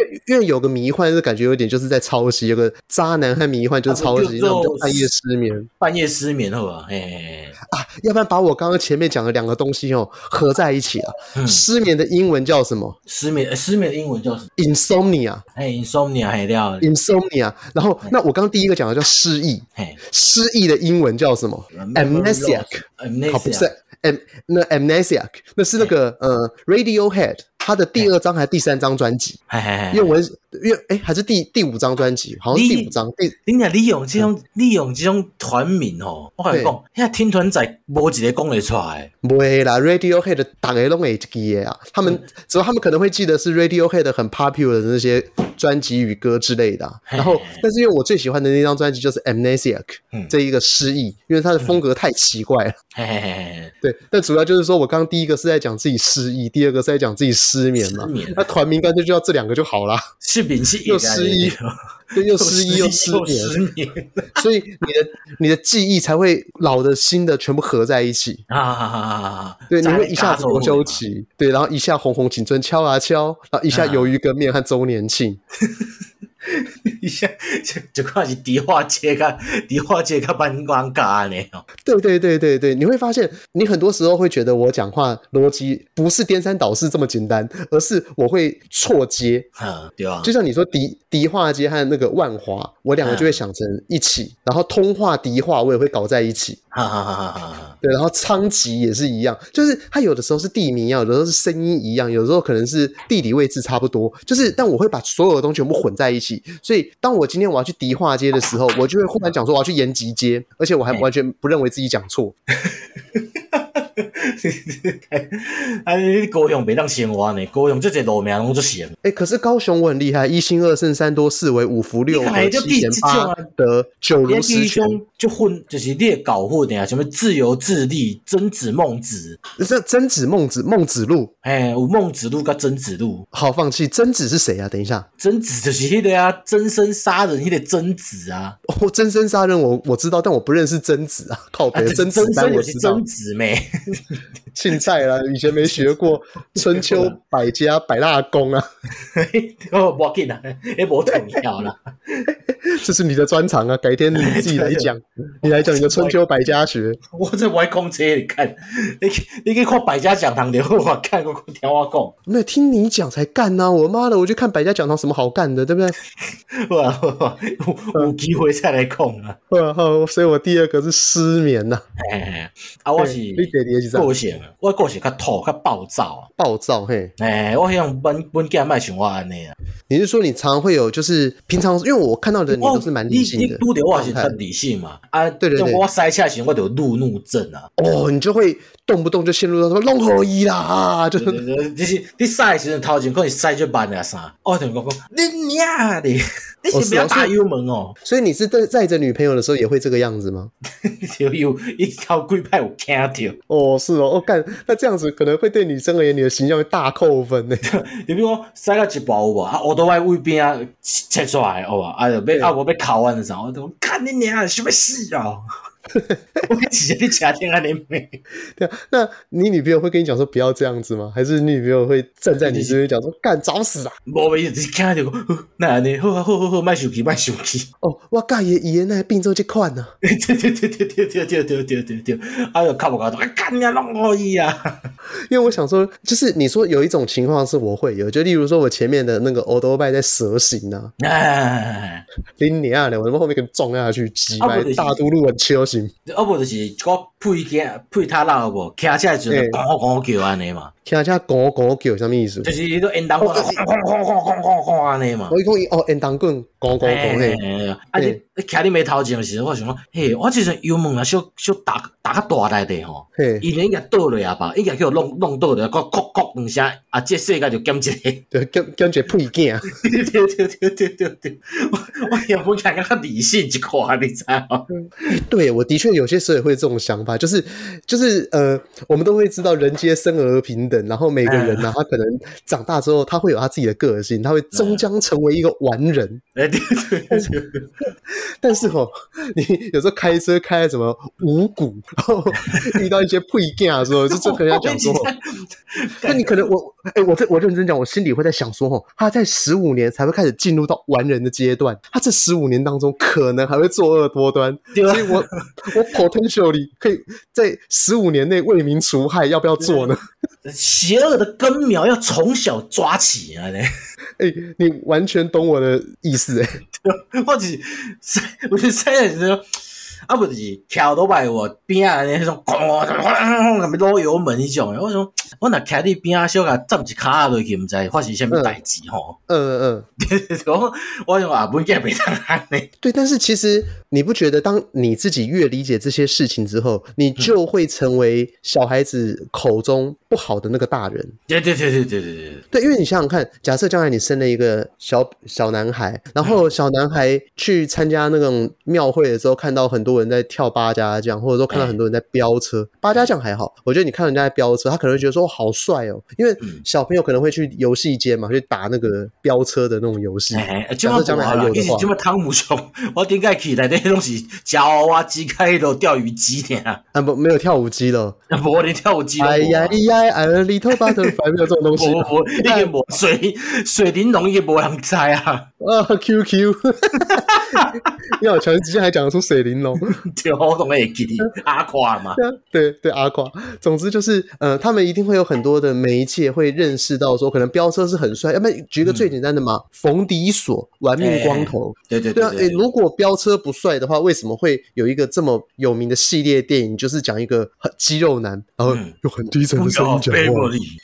A: 为因为有个迷幻，就感觉有点就是在抄袭。有个渣男和迷幻就是抄袭，那我们就半夜失眠，
B: 半夜失眠好吧？哎
A: 啊，要不然把我刚刚前面讲的两个东西哦合在一起啊。失眠的英文叫什么？
B: 失眠失眠的英文叫什么
A: ？Insomnia。
B: 哎，Insomnia 还掉
A: Insomnia。然后那我刚刚第一个讲的叫失忆，失忆的英文叫什么？Amnesiac。好，不是 am 那 Amnesiac，那是那个呃 Radiohead。他的第二张还是第三张专辑？因为我因为哎，还是第第五张专辑，好像第五张。第
B: 你讲利用这种利用这种团名哦，我跟你讲，现在听团仔无一个讲得出来。
A: 不会啦，Radiohead 大家拢会记的啊。他们只要他们可能会记得是 Radiohead 很 popular 的那些专辑与歌之类的。然后，但是因为我最喜欢的那张专辑就是 Amnesiac，这一个失忆，因为它的风格太奇怪了。对，但主要就是说我刚刚第一个是在讲自己失忆，第二个是在讲自己失。失眠嘛？那团名干脆就叫这两个就好啦。
B: 是名是
A: 又失忆，对，又失忆又失眠 所以你的你的记忆才会老的新的全部合在一起啊！对，你会一下子罗秋期，对，然后一下红红青春敲啊敲，然后一下鱿鱼羹面和周年庆。
B: 一下就就开始迪化街个迪化街个班官咖呢？
A: 对对对对对，你会发现，你很多时候会觉得我讲话逻辑不是颠三倒四这么简单，而是我会错接。
B: 嗯，对啊。
A: 就像你说迪迪化街和那个万华，我两个就会想成一起，嗯、然后通化迪化我也会搞在一起。哈哈哈哈哈。对，然后昌吉也是一样，就是它有的时候是地名一样，有的时候是声音一样，有的时候可能是地理位置差不多，就是但我会把所有的东西全部混在一起。所以，当我今天我要去迪化街的时候，我就会忽然讲说我要去延吉街，而且我还完全不认为自己讲错。
B: 哎，高雄别当鲜花呢，高雄这些路名拢就闲。
A: 哎，可是高雄我很厉害，一心二圣三多四为五福六和七贤八德九如十全，
B: 就混就是列搞混的呀，什么自由自立、曾子孟子，
A: 这曾子孟子孟子路，
B: 哎，有孟子路跟曾子路，
A: 好放弃。曾子是谁啊？等一下，
B: 曾子就是那个呀，真身杀人那个曾子啊。
A: 哦，真身杀人我我知道，但我不认识曾子啊。靠北，真真真我是曾
B: 子咩？
A: 青菜啦，以前没学过春秋百家百大功啊。
B: 哦，不要紧啦，也无重要啦。
A: 这是你的专长啊，改天你自己来讲，你来讲你的春秋百家学。
B: 我这歪公车，你看，你你可以看百家讲堂的，我看过听我讲。
A: 没有听你讲才干呐！我妈的，我就看百家讲堂，什么好干的，对不对？
B: 哇，有机会再来讲啊！
A: 哇，所以我第二个是失眠呐。
B: 哎，啊，我是你爹爹是啥？个性，我个性较土，较暴躁，
A: 暴躁嘿。
B: 哎，我希望本本家卖像我安尼啊。
A: 你是说你常会有，就是平常，因为我看到的你都是蛮理性的。
B: 你拄着我是很理性嘛？啊，对对对，我塞车时我就路怒症啊。
A: 哦，你就会动不动就陷入到什么弄好意啦，就是
B: 就是你塞时阵头前可能塞就慢了啥？我听讲讲你娘的，你是不要打油门哦。
A: 所以你是在载着女朋友的时候也会这个样子吗？
B: 就有一条龟派我看到。
A: 哦，是哦，我干，那这样子可能会对女生而言，你的形象会大扣分呢。
B: 你比如说塞个一包有无啊？我都爱位边啊切出来，好吧？哎呦，被啊我被考完的时候，我都看你娘，什么事啊？我直接你家庭啊，你妹！
A: 对啊，那你女朋友会跟你讲说不要这样子吗？还是你女朋友会站在你这边讲说干找死啊？
B: 我一直看到，那你好好好好卖手机卖手机
A: 哦！我介爷爷那病症这款呢？
B: 对对对对对对对对对对对！哎呦，靠不靠到？哎，干你啊，弄可以啊！
A: 因为我想说，就是你说有一种情况是我会有，就例如说我前面的那个欧多拜在蛇行呢，哎，拎你啊，我他妈后面给你撞下去，挤埋大都路很
B: 啊，无就是我配件配他老无，骑车就咣咣叫安尼嘛。
A: 骑车咣咣叫，什么意思？
B: 就是伊都烟筒棍，咣咣咣咣咣咣安尼嘛。
A: 所以讲伊哦，烟筒棍咣咣咣嘿。
B: 啊，你。你开你没头前的时候，我想讲，嘿，我其实油门啊，小小打打较大来的吼，伊连应该倒落啊吧，应该叫弄弄倒落，个咕咕两声，啊，这世界就减一个，
A: 对，减减一个配件。
B: 对对对对对对，我我也不看较理性一块，你知道？
A: 对我。的确，有些时候也会这种想法，就是就是呃，我们都会知道人皆生而平等，然后每个人呢、啊，他可能长大之后，他会有他自己的个性，他会终将成为一个完人。哎，对对对。但是哦，你有时候开车开什么五谷，然后 遇到一些配件的时候，就就跟人家讲说，那你可能我哎，我这我认真讲，我心里会在想说，哦，他在十五年才会开始进入到完人的阶段，他这十五年当中可能还会作恶多端，所以我。我 potentially 可以在十五年内为民除害，要不要做呢？
B: 邪恶的根苗要从小抓起啊！哎、
A: 欸，你完全懂我的意思哎、
B: 欸，或者我觉得现在是说。啊，不是跳都摆我边啊，那种哐哐哐哐，攞油门那种。我说我那开你边啊，小个站一卡落去，唔知发生什么代志吼。嗯嗯嗯，我用啊，不应该没当案呢。
A: 对，但是其实你不觉得，当你自己越理解这些事情之后，你就会成为小孩子口中不好的那个大人？
B: 对对对对对对对。
A: 对，因为你想想看，假设将来你生了一个小小男孩，然后小男孩去参加那种庙会的时候，看到很多。人在跳八家将，或者说看到很多人在飙车。欸、八家将还好，我觉得你看人家在飙车，他可能会觉得说好帅哦，因为小朋友可能会去游戏间嘛，去打那个飙车的那种游戏。假设将来还有的话，
B: 什么汤姆熊，我点解起来那些东西夹娃娃机开了钓鱼机呢？
A: 啊不，没有跳舞机了，
B: 我连跳舞机。
A: 哎呀呀，I little butterfly 没有这种东西。我我
B: 一个没水水玲珑一个没人知啊。
A: 啊，QQ，你好强，之前还讲得出水玲珑。
B: 跳动的基地阿夸嘛？
A: 对对阿夸。总之就是，呃，他们一定会有很多的媒介会认识到说，可能飙车是很帅。要不然举一个最简单的嘛，冯迪索玩命光头。
B: 对对对啊！
A: 诶，如果飙车不帅的话，为什么会有一个这么有名的系列电影，就是讲一个很肌肉男，然后用很低沉的声音讲话？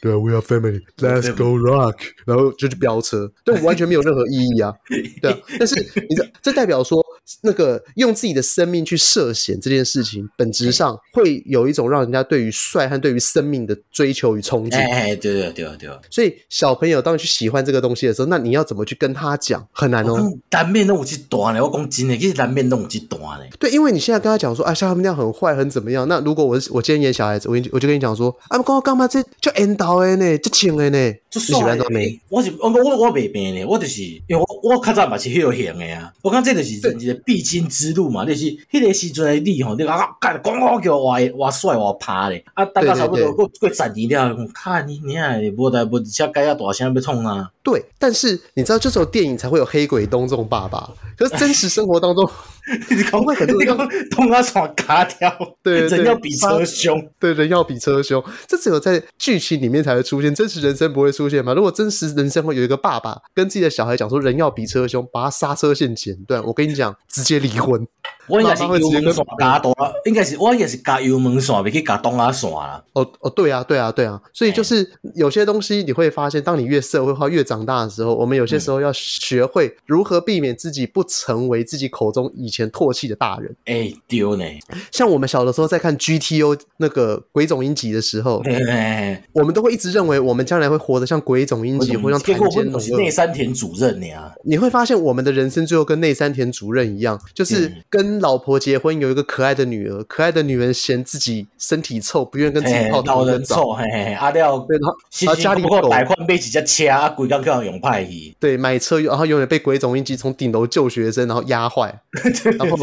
A: 对，We are family，Let's go rock，然后就去飙车，对，完全没有任何意义啊。对啊，但是你这这代表说，那个用自己的生命去涉险这件事情，本质上会有一种让人家对于帅和对于生命的追求与憧憬。
B: 哎，对对对对。
A: 所以小朋友当你去喜欢这个东西的时候，那你要怎么去跟他讲？很难哦。
B: 难免都有这段嘞，我讲真的，其实难免都有这段嘞。
A: 对，因为你现在跟他讲说，啊，像他们那样很坏，很怎么样？那如果我我今天演小孩子，我我就跟你讲说，啊，刚刚干嘛这叫引导的呢？这情的呢？
B: 就是一般都没。我是我我我未变呢，我就是因为我我较早嘛是迄个型的啊。我讲这就是一个必经之路嘛，就是迄个时阵的你吼，你讲干讲好叫我我帅我怕咧，啊大家差不多过过十年了，看你你啊无代无志，遮改啊大声要创啊。
A: 对，但是你知道，就只有电影才会有黑鬼东这种爸爸，可是真实生活当中，
B: 你讲会很多人东啊耍卡掉，
A: 对，
B: 人要比车凶，
A: 对，人要比车凶，这只有在剧情里面才会出现，真实人生不会出现嘛？如果真实人生会有一个爸爸跟自己的小孩讲说，人要比车凶，把他刹车线剪断，我跟你讲，直接离婚。
B: 我应该是油门线加多，应该是我应该是加油门线，别去加东啊线啦。
A: 哦哦，对啊对啊对啊，所以就是有些东西你会发现，当你越社会化越长大的时候，我们有些时候要学会如何避免自己不成为自己口中以前唾弃的大人。
B: 哎，丢呢！
A: 像我们小的时候在看 GTO 那个鬼冢英吉的时候，我们都会一直认为我们将来会活得像鬼冢英吉，或像藤间龙二、
B: 内山田主任那样。
A: 你会发现我们的人生最后跟内山田主任一样，就是跟老婆结婚，有一个可爱的女儿，可爱的女人嫌自己身体臭，不愿跟自己泡
B: 老人臭，嘿嘿，阿廖对，然后家里不够百块被几只车，啊，鬼刚刚用派去，
A: 对，买车，然后永远被鬼总英吉从顶楼救学生，然后压坏，然后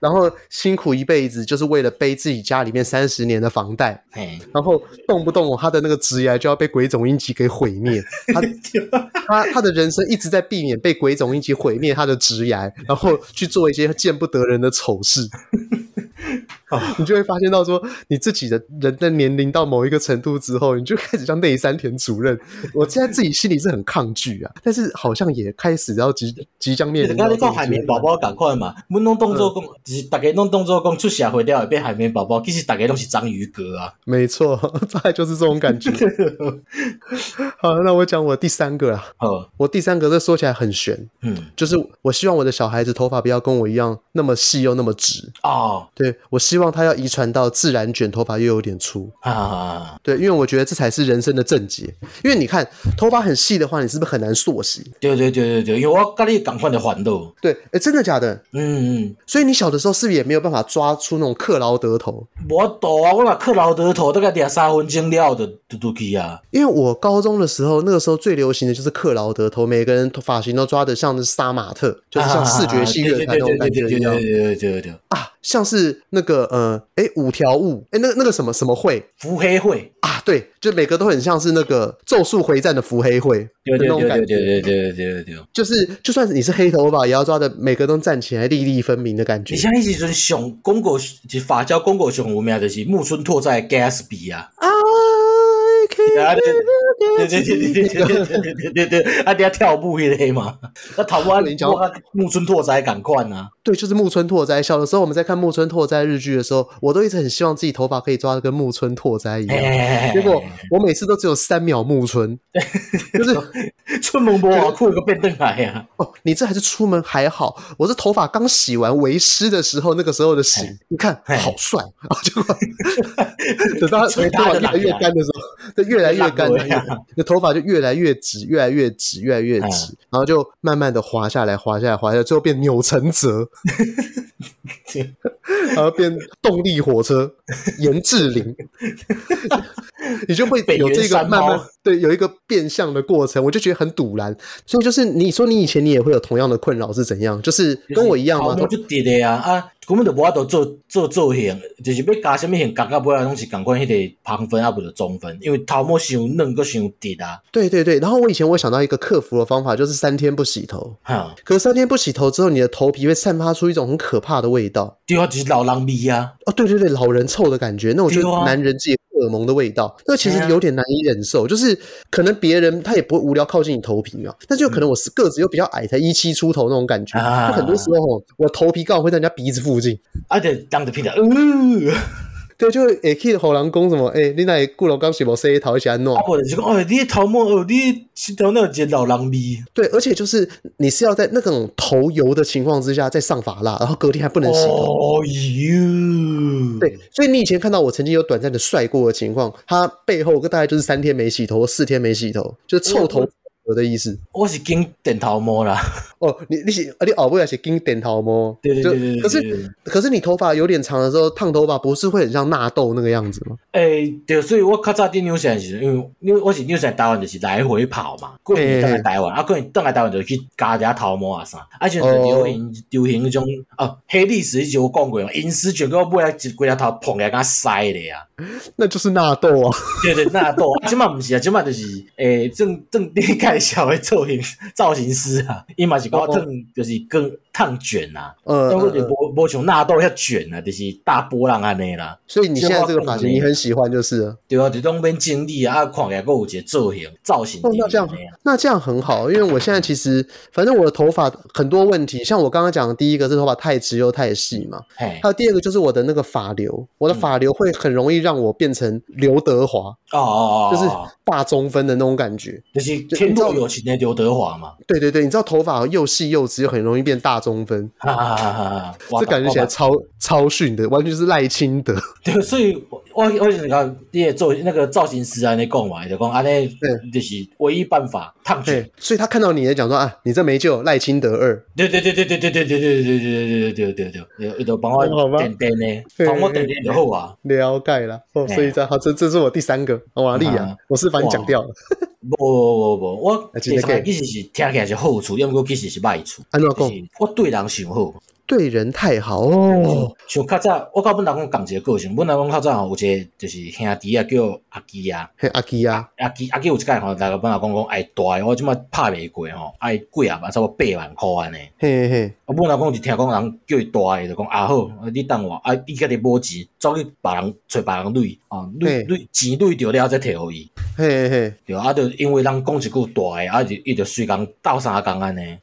A: 然后辛苦一辈子，就是为了背自己家里面三十年的房贷，然后动不动他的那个职业就要被鬼总英吉给毁灭，他他他的人生一直在避免被鬼总英吉毁灭他的职业，然后去做一些见不得人的丑事。你就会发现到说，你自己的人的年龄到某一个程度之后，你就开始像内山田主任。我现在自己心里是很抗拒啊，但是好像也开始要即即将面临。
B: 那你讲海绵宝宝赶快嘛，我们弄动作工，就是大家弄动作工出社会了会变海绵宝宝，其实大家都是章鱼哥啊。
A: 没错，大概就是这种感觉。好，那我讲我第三个啊。
B: 好，
A: 我第三个这说起来很悬，
B: 嗯，
A: 就是我希望我的小孩子头发不要跟我一样那么细又那么直
B: 哦。
A: 对，我希望他要遗传到自然卷，头发又有点粗
B: 啊。
A: 对，因为我觉得这才是人生的正解。因为你看，头发很细的话，你是不是很难塑形？
B: 对对对对对，因为我跟你赶快的环路。
A: 对，哎，真的假的？
B: 嗯嗯。
A: 所以你小的时候是不是也没有办法抓出那种克劳德头？
B: 我懂啊，我把克劳德头大概两三分钟料的嘟嘟去啊。
A: 因为我高中的时候，那个时候最流行的就是克劳德头，每个人发型都抓的像是杀马特，就是像视觉系乐团那种感觉一样。对对
B: 对对对对。
A: 啊，像是那个呃，哎，五条悟，哎，那个那个什么什么会，
B: 伏黑会。
A: 啊，对，就每个都很像是那个咒术回战的伏黑会的那种感觉，
B: 对对对对对对，
A: 就是就算是你是黑头发，也要抓的每个都站起来，粒粒分明的感觉。
B: 你像一时阵上公狗，就发胶公狗上有名就是木村拓哉 Gatsby 啊。啊对对对对对对对对对对，啊！底下跳舞那个嘛，那头发你讲木村拓哉赶快啊！
A: 对，就是木村拓哉。小的时候我们在看木村拓哉日剧的时候，我都一直很希望自己头发可以抓的跟木村拓哉一样。结果我每次都只有三秒木村，就是
B: 出门不好酷个变灯牌呀！
A: 哦，你这还是出门还好，我是头发刚洗完为湿的时候，那个时候的洗，你看好帅啊！结果等到头发越来越干的时候。越来越干了，你的头发就越来越直，越来越直，越来越直，嗯、然后就慢慢的滑下来，滑下来，滑下来，最后变钮承泽，然后变动力火车，严志林，你就会有这个慢慢对，有一个变相的过程，我就觉得很堵然。所以就是你说你以前你也会有同样的困扰是怎样？就是跟我一样吗？
B: 我就跌的呀啊！根本就无法度做做造型，就是要加什么型，加到尾啊，拢是共款迄个旁分啊，不是中分，因为头毛伤嫩，搁伤直啊。
A: 对对对，然后我以前我想到一个克服的方法，就是三天不洗头。
B: 哈，
A: 可是三天不洗头之后，你的头皮会散发出一种很可怕的味道。
B: 对啊，就是老狼味啊。
A: 哦，对对对，老人臭的感觉，那我觉得男人自己荷尔蒙的味道，那个其实有点难以忍受。就是可能别人他也不会无聊靠近你头皮嘛，但是有可能我是个子又比较矮，才一七出头那种感觉。就很多时候我头皮刚好会在人家鼻子附近。
B: 而且当着屁的，嗯，
A: 对，就会去后人讲什么，哎，你那顾龙刚洗毛洗头一下弄，
B: 或者是讲，哦，你头毛哦，你洗头那个老人味。
A: 对，而且就是你是要在那种头油的情况之下再上发蜡，然后隔天还不能洗头。
B: 哦哟，
A: 对，所以你以前看到我曾经有短暂的帅过的情况，他背后大概就是三天没洗头，四天没洗头，就是臭头。我的意思。
B: 我是经电头毛啦。
A: 哦，你你是啊？你后尾也是经电头毛？
B: 对对对对，对。
A: 可是可是你头发有点长的时候，烫头发不是会很像纳豆那个样子吗？
B: 诶、欸，对，所以我较早伫纽西兰时，因为因为我是纽西兰台湾就是来回跑嘛，过年登来台湾，啊，过年登来台湾就去加一头毛啊啥，啊，现在流行流行迄种哦，黑历史就讲过，银丝卷个尾来，一几条头蓬起来甲塞的呀，
A: 那就是纳豆啊。对
B: 对，纳豆。即马毋是啊，即马就是诶、欸，正正你太小的造型造型师啊，伊嘛是讲烫，就是更烫卷啊，呃，但是无无像纳豆要卷啊，就是大波浪安尼啦。
A: 所以你现在这个发型你很喜欢，就是了。
B: 对啊，就东边经历啊，看起来佫有一个造型造型。
A: 哦，那这样那这样很好，因为我现在其实 反正我的头发很多问题，像我刚刚讲的第一个是头发太直又太细嘛，还有第二个就是我的那个发流，我的发流会很容易让我变成刘德华哦哦哦，就是大中分的那种感觉，
B: 就是天若有情的刘德华嘛。
A: 对对对，你知道头发又细又直，又很容易变大中分，哈哈哈哈哈，这感觉起来超超逊的，完全是赖清德。
B: 对，所以我我我想讲，你也做那个造型师啊，你讲嘛，就讲安尼，就是唯一办法烫卷。
A: 所以他看到你也讲说啊，你这没救，赖清德二。
B: 对对对对对对对对对对对对对对对对，有有帮我点点呢，帮我点点就好啊。
A: 了解了，哦，所以这好，这这是我第三个瓦力啊，我是把你讲掉了。
B: 不不不不，我其实其实是听起来是好处，因为我其实是坏处。安怎讲？我对人想好。
A: 对人太好。哦，
B: 像较早，我甲阮老公讲一个个性，阮老公较早吼有一个就是兄弟啊，叫阿基啊，
A: 阿基啊，
B: 阿基阿基有一届吼，大家阮老公讲爱大，我即马拍袂过吼，爱几啊万，差不多八万箍安尼。嘿嘿，啊，阮老公就听讲人叫伊大诶，就讲啊好，你等我，啊，伊家己无钱，走去别人找别人累，啊，累累钱累着了再摕互伊。嘿嘿，对啊，就因为人讲一句大诶，啊就伊就随工斗三工安尼，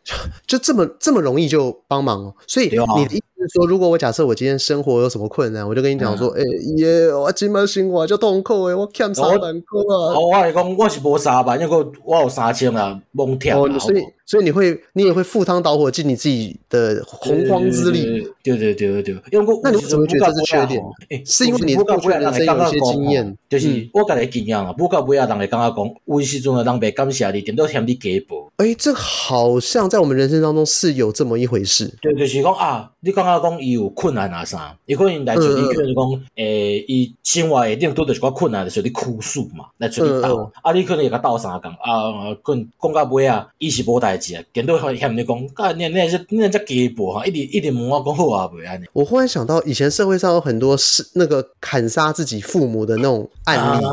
A: 就这么这么容易就帮忙哦，所以。God. 说，如果我假设我今天生活有什么困难，我就跟你讲说，哎耶，我今麦生活就痛苦诶，我欠三万块啊。
B: 我来讲，我是无三万，因为我有三千啊，蒙贴啊。
A: 所以，所以你会，你也会赴汤蹈火尽你自己的洪荒之力。
B: 对对对对对。因为
A: 那你怎么觉得这是缺点？是因为你过去人生有些经验，
B: 就是我个人经验啊，不到尾啊，人会感觉讲，有时阵啊，人袂感谢你，点都嫌你鸡婆。
A: 哎，这好像在我们人生当中是有这么一回事。
B: 对，就是讲啊，你刚刚讲伊有困难啊啥，伊可能来找你，就是讲，诶，伊生活一定拄着一寡困难的时候，你哭诉嘛，来找你斗。啊，你可能会甲斗相共啊，可能讲到尾啊，伊是无代志啊，点都会嫌你讲，啊你你是你这鸡婆哈，一直一直问我讲好啊未安尼。
A: 我忽然想到，以前社会上有很多是那个砍杀自己父母的那种案例，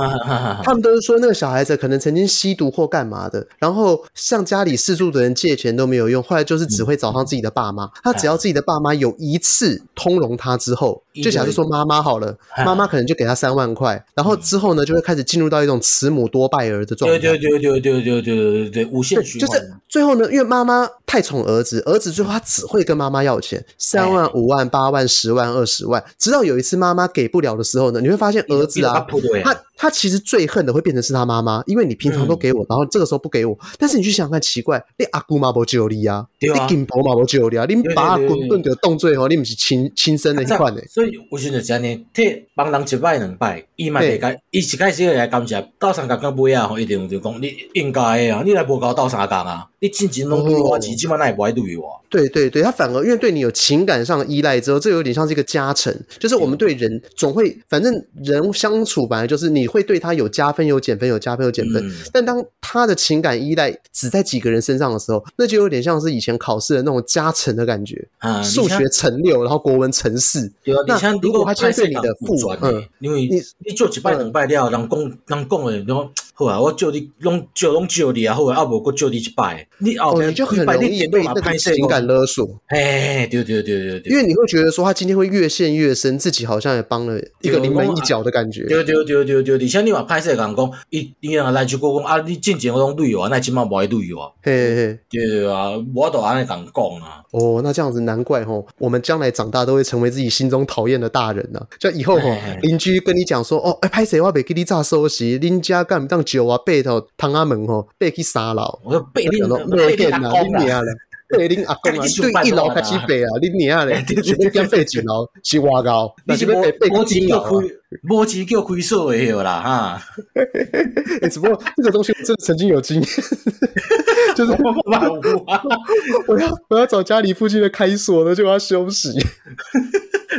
A: 他们都是说那个小孩子可能曾经吸毒或干嘛的，然后向家里四处的人借钱都没有用，后来就是只会找上自己的爸妈。他只要自己的爸妈有一次通融他之后，就假设说妈妈好了，妈妈可能就给他三万块，然后之后呢就会开始进入到一种慈母多败儿的状态。对
B: 对对对对对对对对，无限循环。
A: 就是最后呢，因为妈妈太宠儿子，儿子最后他只会跟妈妈要钱，三万、五万、八万、十万、二十万，直到有一次妈妈给不了的时候呢，你会发现儿子啊，他他其实最恨的会变成是他妈妈，因为你平常都给我，然后这个时候不给我，但是你去想想看，奇怪，你阿姑妈不救你啊，你金婆妈不救你啊，你把阿滚炖的动作吼，你不是亲亲生的一块呢？
B: 所以我觉得这样呢，替帮人一拜两拜，伊嘛得该，伊一开始来感谢，到三角刚尾啊，吼，一定就讲你应该啊，你来无搞到三角啊，你进前拢对我，起起码那也不爱对我。
A: 对对对，他反而因为对你有情感上的依赖之后，这有点像是一个加成，就是我们对人总会，反正人相处本来就是你会对他有加分、有减分、有加分、有减分。但当他的情感依赖只在几个人身上的时候，那就有点像是以前考试的那种加成的感觉。啊，数学乘六，然后国文乘四。那如果他针对你的负，嗯，因为你
B: 你做一摆两摆了，人讲人讲的，然后好啊，我叫你，拢叫拢叫你啊，好啊啊无搁救你一摆，你后面
A: 就很容易被那个情感勒索。
B: 哎，对对对对对，
A: 因为你会觉得说他今天会越陷越深，自己好像也帮了一个临门一脚的感觉。
B: 对对对对对，你像你话拍摄讲讲，伊伊人来就讲啊，你进前我拢旅游啊，那起码不爱旅游啊。嘿嘿，对啊，我都安尼讲讲啊。
A: 哦，那这样子难怪吼，我们将来长大都会成为自己心中讨厌的大人呐。就以后吼，邻居跟你讲说，哦，哎，拍摄我袂给你炸收拾，恁家干唔当酒啊，背头汤阿门吼，背去三楼。
B: 我说背你，背你阿公啦。
A: 对，恁阿公啊，对一楼开始背啊，恁娘嘞，你 要减费几楼是外高，
B: 你是要背背几楼啊？摸钱叫亏数的有啦哈。
A: 只不过这个东西真的曾经有经验，就是我要我要找家里附近的开锁的，就要休息。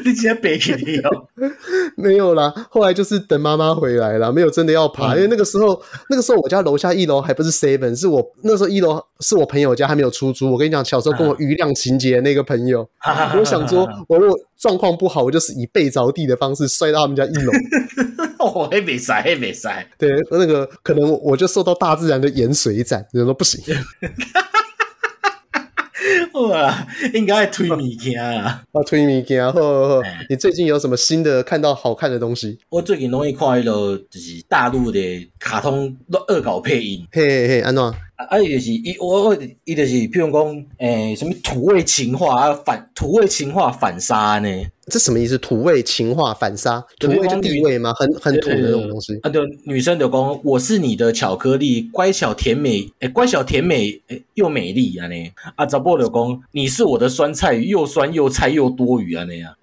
B: 你直接背起你哦？
A: 没有啦，后来就是等妈妈回来了，没有真的要爬，因为那个时候那个时候我家楼下一楼还不是 seven，是我那时候一楼是我朋友家还没有出租。我跟你讲，小时候跟我余量情节的那个朋友，我想说，我如果状况不好，我就是以背着地的方式摔到他们家一楼。
B: 哦，还没塞，还没塞。
A: 对，那个可能我就受到大自然的盐水斩，人说不行。
B: 哇，应该爱推物件啊！
A: 啊，推物件，好好好。你最近有什么新的看到好看的东西？
B: 我最近容易看到就是大陆的卡通恶搞配音，
A: 嘿嘿嘿，安怎？
B: 啊，伊就是伊，我我伊就是，譬如讲，诶、欸，什么土味情话啊，反土味情话反杀呢？
A: 这什么意思？土味情话反杀，土味就地位吗？很很土的那种东西。
B: 啊，对，女生就讲，我是你的巧克力，乖巧甜美，诶、欸，乖巧甜美，诶、欸，又美丽啊呢。啊，查甫就讲，你是我的酸菜鱼，又酸又菜又多余啊那样。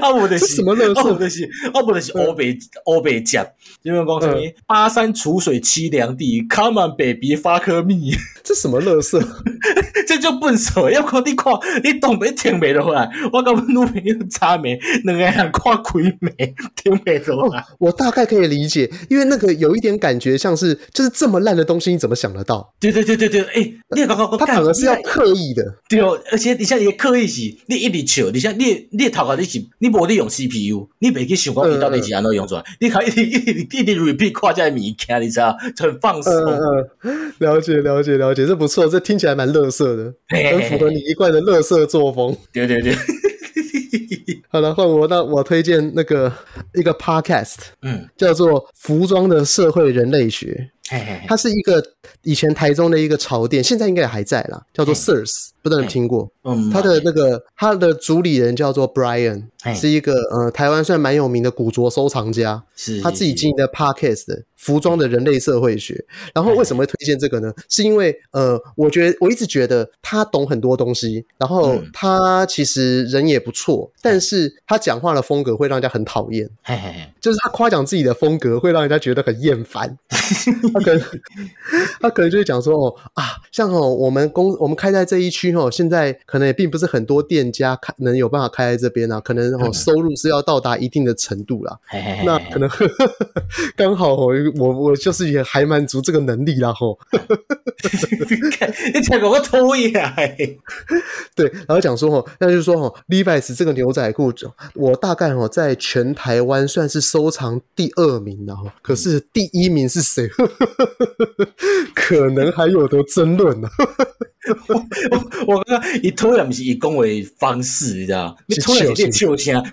B: 啊，我的是什么乐色？我的是，我不的是欧北欧北酱，因为讲什么？巴山楚水凄凉地，Come on baby fuck me，
A: 这什么乐色？
B: 这就笨手，要看你看，你东北听不落来，我跟我女朋友差没，两个人看开没，听不落来。
A: 我大概可以理解，因为那个有一点感觉像是，就是这么烂的东西，你怎么想得到？
B: 对对对对对，哎，你刚刚
A: 他反而是要刻意的，
B: 对哦，而且你像你刻意是，你一直笑，你像你你头壳你是。你无利用 CPU，你袂去想讲伊到底是安怎用出来，嗯、你可以一一一直 repeat 看这物件，你知道？很放松、
A: 嗯嗯。了解了解了解，这不错，这听起来蛮乐色的，很符合你一贯的乐色作风。
B: 对对对。
A: 好了，换我，那我推荐那个一个 podcast，嗯，叫做《服装的社会人类学》。它是一个以前台中的一个潮店，现在应该也还在啦，叫做 Sirs，不知道你听过？嗯，他的那个他的主理人叫做 Brian，是一个呃台湾算蛮有名的古着收藏家，是他自己经营的 Podcast 的服装的人类社会学。然后为什么会推荐这个呢？是因为呃，我觉得我一直觉得他懂很多东西，然后他其实人也不错，但是他讲话的风格会让人家很讨厌，就是他夸奖自己的风格会让人家觉得很厌烦。他可能他可能就是讲说哦啊，像哦我们公我们开在这一区哦，现在可能也并不是很多店家开能有办法开在这边啊，可能哦收入是要到达一定的程度啦。那可能 刚好哦我我就是也还满足这个能力啦吼。
B: 你讲个我讨厌。
A: 对，然后讲说哦，那就是说哦，Levi's 这个牛仔裤，我大概哦在全台湾算是收藏第二名的哈，可是第一名是谁？可能还有得争论呢。
B: 我 我刚刚一突然不是以恭维方式，你知道？你突然有点笑声。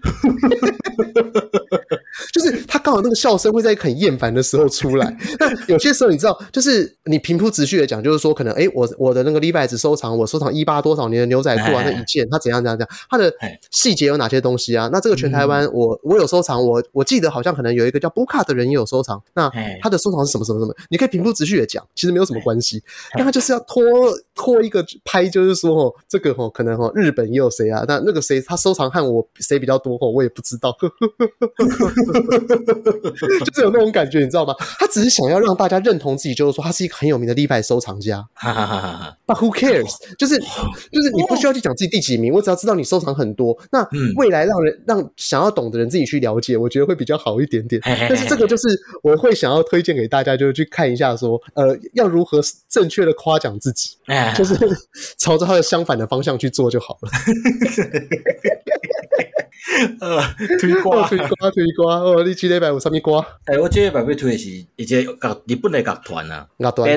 A: 就是他刚好那个笑声会在很厌烦的时候出来。那有些时候你知道，就是你平铺直叙的讲，就是说可能哎、欸，我我的那个 Levi's 收藏，我收藏一八多少年的牛仔裤啊，那一件它怎样怎样怎样，它的细节有哪些东西啊？那这个全台湾我我有收藏，我我记得好像可能有一个叫 Buka 的人也有收藏。那他的收藏是什么什么什么？你可以平铺直叙的讲，其实没有什么关系。但他就是要拖拖一个拍，就是说哦，这个哦可能哦日本也有谁啊？那那个谁他收藏和我谁比较多哦，我也不知道。就是有那种感觉，你知道吗？他只是想要让大家认同自己，就是说他是一个很有名的 Levi's 收藏家。哈哈哈哈 But who cares？就是 就是你不需要去讲自己第几名，我只要知道你收藏很多。那未来让人让想要懂的人自己去了解，我觉得会比较好一点点。但是这个就是我会想要推荐给大家，就是去看一下说，呃，要如何正确的夸奖自己，就是 朝着它的相反的方向去做就好了。
B: 呃，推瓜，
A: 推瓜，推瓜。哦，你今礼拜有啥物瓜？
B: 哎，我这礼拜要推的是一个乐日本的乐团啊，
A: 乐团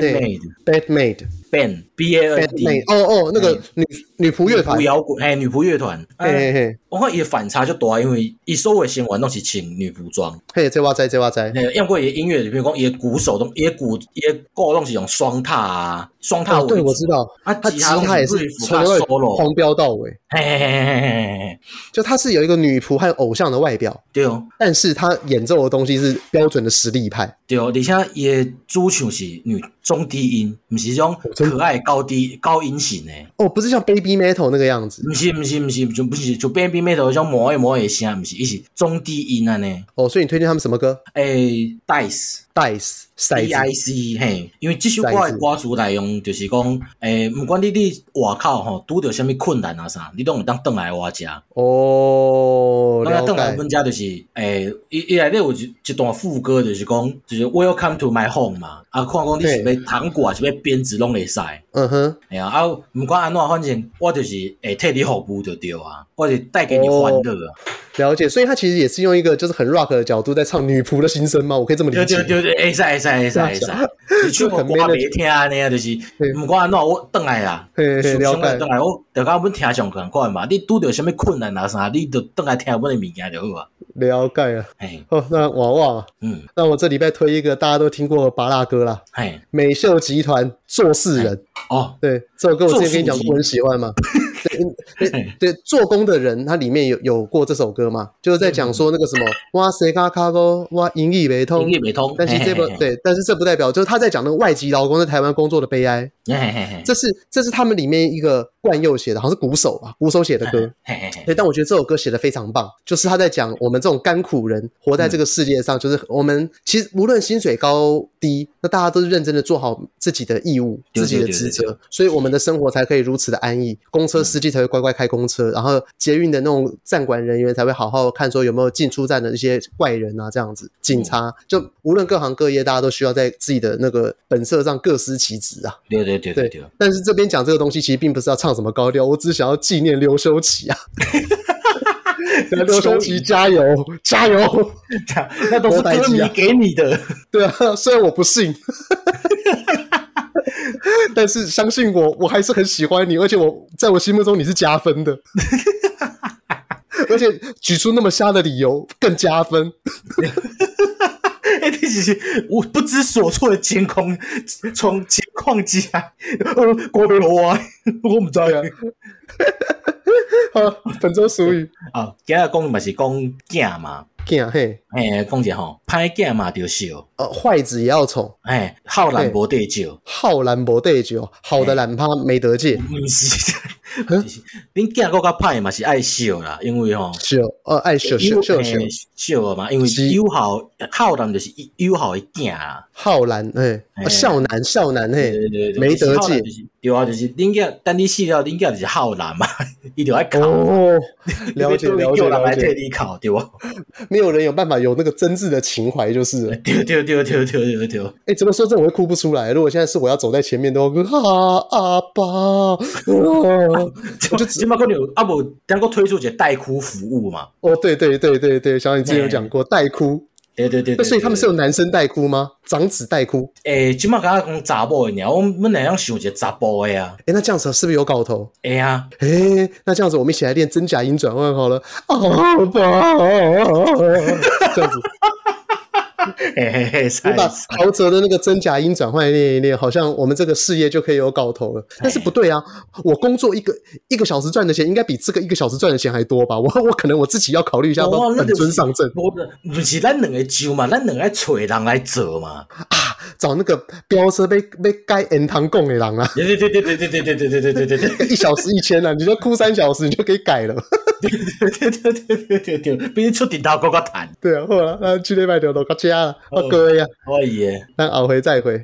A: 的 Band，Band，Band，B A N D。哦哦，那个女女仆乐团，
B: 摇滚，哎，女仆乐团。嘿嘿嘿，我看伊反差就大，因为伊所有新闻拢是穿女仆装。
A: 嘿，这我知，这我知。
B: 嘿，因为伊音乐，比如讲伊鼓手都，伊鼓，伊鼓拢是用双踏啊，双踏。
A: 对，我知道。啊，吉他也是从头黄标到尾。嘿嘿嘿嘿嘿嘿，就他是有一个女仆和偶像的外表，
B: 对哦，
A: 但是他演奏的东西是标准的实力派，
B: 对哦，而且伊的主唱是女中低音，不是种可爱高低高音型的。
A: 哦，不是像 Baby Metal 那个样子。
B: 不是不是不是，就不是就 Baby Metal 那种磨一磨的声，不是，一是中低音啊呢。
A: 哦，所以你推荐他们什么歌？
B: 诶，Dice。Dice，D I C，嘿，因为这首歌的歌词内容就是讲，诶，不管你你外口吼拄到什么困难啊啥，你拢会当转来我家。
A: 哦，
B: 那转来阮家就是，诶，伊伊内底有一一段副歌，就是讲，就是 Welcome to my home 嘛。啊，看讲你是要糖果，还是要鞭子拢会使。
A: 嗯哼，
B: 哎呀，啊，不管安怎，反正我就是会替你服务就对啊，我是带给你欢乐啊。
A: 了解，所以他其实也是用一个就是很 rock 的角度在唱女仆的心声吗？我可以这么理解？
B: 对对对对，会使会使会使会使，你唱我歌别听啊，那样就是，不管安怎我转来啦，
A: 了解，
B: 转来我就甲阮听上共款嘛，你拄着什么困难啊啥，你就转来听阮的物件就好啊。
A: 了解啊，哎，哦，那娃娃，嗯，那我这礼拜推一个大家都听过的芭乐歌啦，哎，美秀集团做事人，哦，对，这首歌我之前跟你讲过，我很喜欢嘛。对对对，做工的人，他里面有有过这首歌嘛？就是在讲说那个什么，哇塞卡卡哥，哇英语没通，
B: 英语没通。
A: 但是这不对，但是这不代表就是他在讲那个外籍劳工在台湾工作的悲哀。这是这是他们里面一个惯佑写的，好像是鼓手吧，鼓手写的歌。对，但我觉得这首歌写的非常棒，就是他在讲我们这种甘苦人活在这个世界上，就是我们其实无论薪水高低，那大家都是认真的做好自己的义务、自己的职责，所以我们的生活才可以如此的安逸。公车司机才会乖乖开公车，然后捷运的那种站管人员才会好好看说有没有进出站的一些怪人啊，这样子。警察就无论各行各业，大家都需要在自己的那个本色上各司其职啊。
B: 对对对对对。
A: 但是这边讲这个东西，其实并不是要唱什么高调，我只是想要纪念刘修齐啊。刘修齐加油加油！
B: 那都是歌迷给你的。
A: 对啊，虽然我不信。但是相信我，我还是很喜欢你，而且我在我心目中你是加分的，而且举出那么瞎的理由更加分。
B: 哎，这只是我不知所措的监控，从情况下，呃，国别罗啊，我不知道呀。
A: 好，本周俗语
B: 啊，今日讲嘛是讲囝嘛。
A: 囝嘿，
B: 哎，讲者吼，歹囝嘛就笑，
A: 呃，坏子也要宠，
B: 哎，好男无得救，
A: 好男无得救，好的男怕没得借，
B: 不是 恁囝个较歹嘛是爱笑啦，因为吼
A: 笑，呃，爱笑笑笑笑
B: 笑嘛，因为有好好男就是有好的囝啊，
A: 好男哎，少男少男嘿，没得借，
B: 对啊，就是恁囝等你死了，恁囝就是好男嘛，伊就爱考，
A: 了解了解了解，
B: 你考对吧？
A: 没有人有办法有那个真挚的情怀，就是
B: 丢丢丢丢丢丢丢。
A: 哎，怎么说这我会哭不出来？如果现在是我要走在前面，都啊阿爸，我
B: 就起码可能阿伯能够推出一个代哭服务嘛。
A: 哦，对对对对对，小李之前有讲过代哭。
B: 对对对，
A: 所以他们是有男生代哭吗？长子代哭？
B: 诶，起码跟他讲查甫的，我们哪样想一个查甫的呀？
A: 诶，那这样子是不是有搞头？
B: 哎呀，
A: 诶，那这样子我们一起来练真假音转换好了。啊，这样子。
B: 嘿 嘿嘿，
A: 你把陶喆的那个真假音转换练一练，好像我们这个事业就可以有搞头了。但是不对啊，我工作一个一个小时赚的钱，应该比这个一个小时赚的钱还多吧？我我可能我自己要考虑一下，本尊上阵。
B: 不是咱两个招嘛，咱两个找人来做嘛。啊，
A: 找那个飙车被被改 N 堂供的人啊！
B: 对对对对对对对对对对对对对，
A: 一小时一千了，你就哭三小时，你就可以改了。
B: 对对对对对对对，比你出顶头更加赚。
A: 对啊，好了，那今天拜六都到这了，好各位啊，
B: 可以，
A: 那后回再回。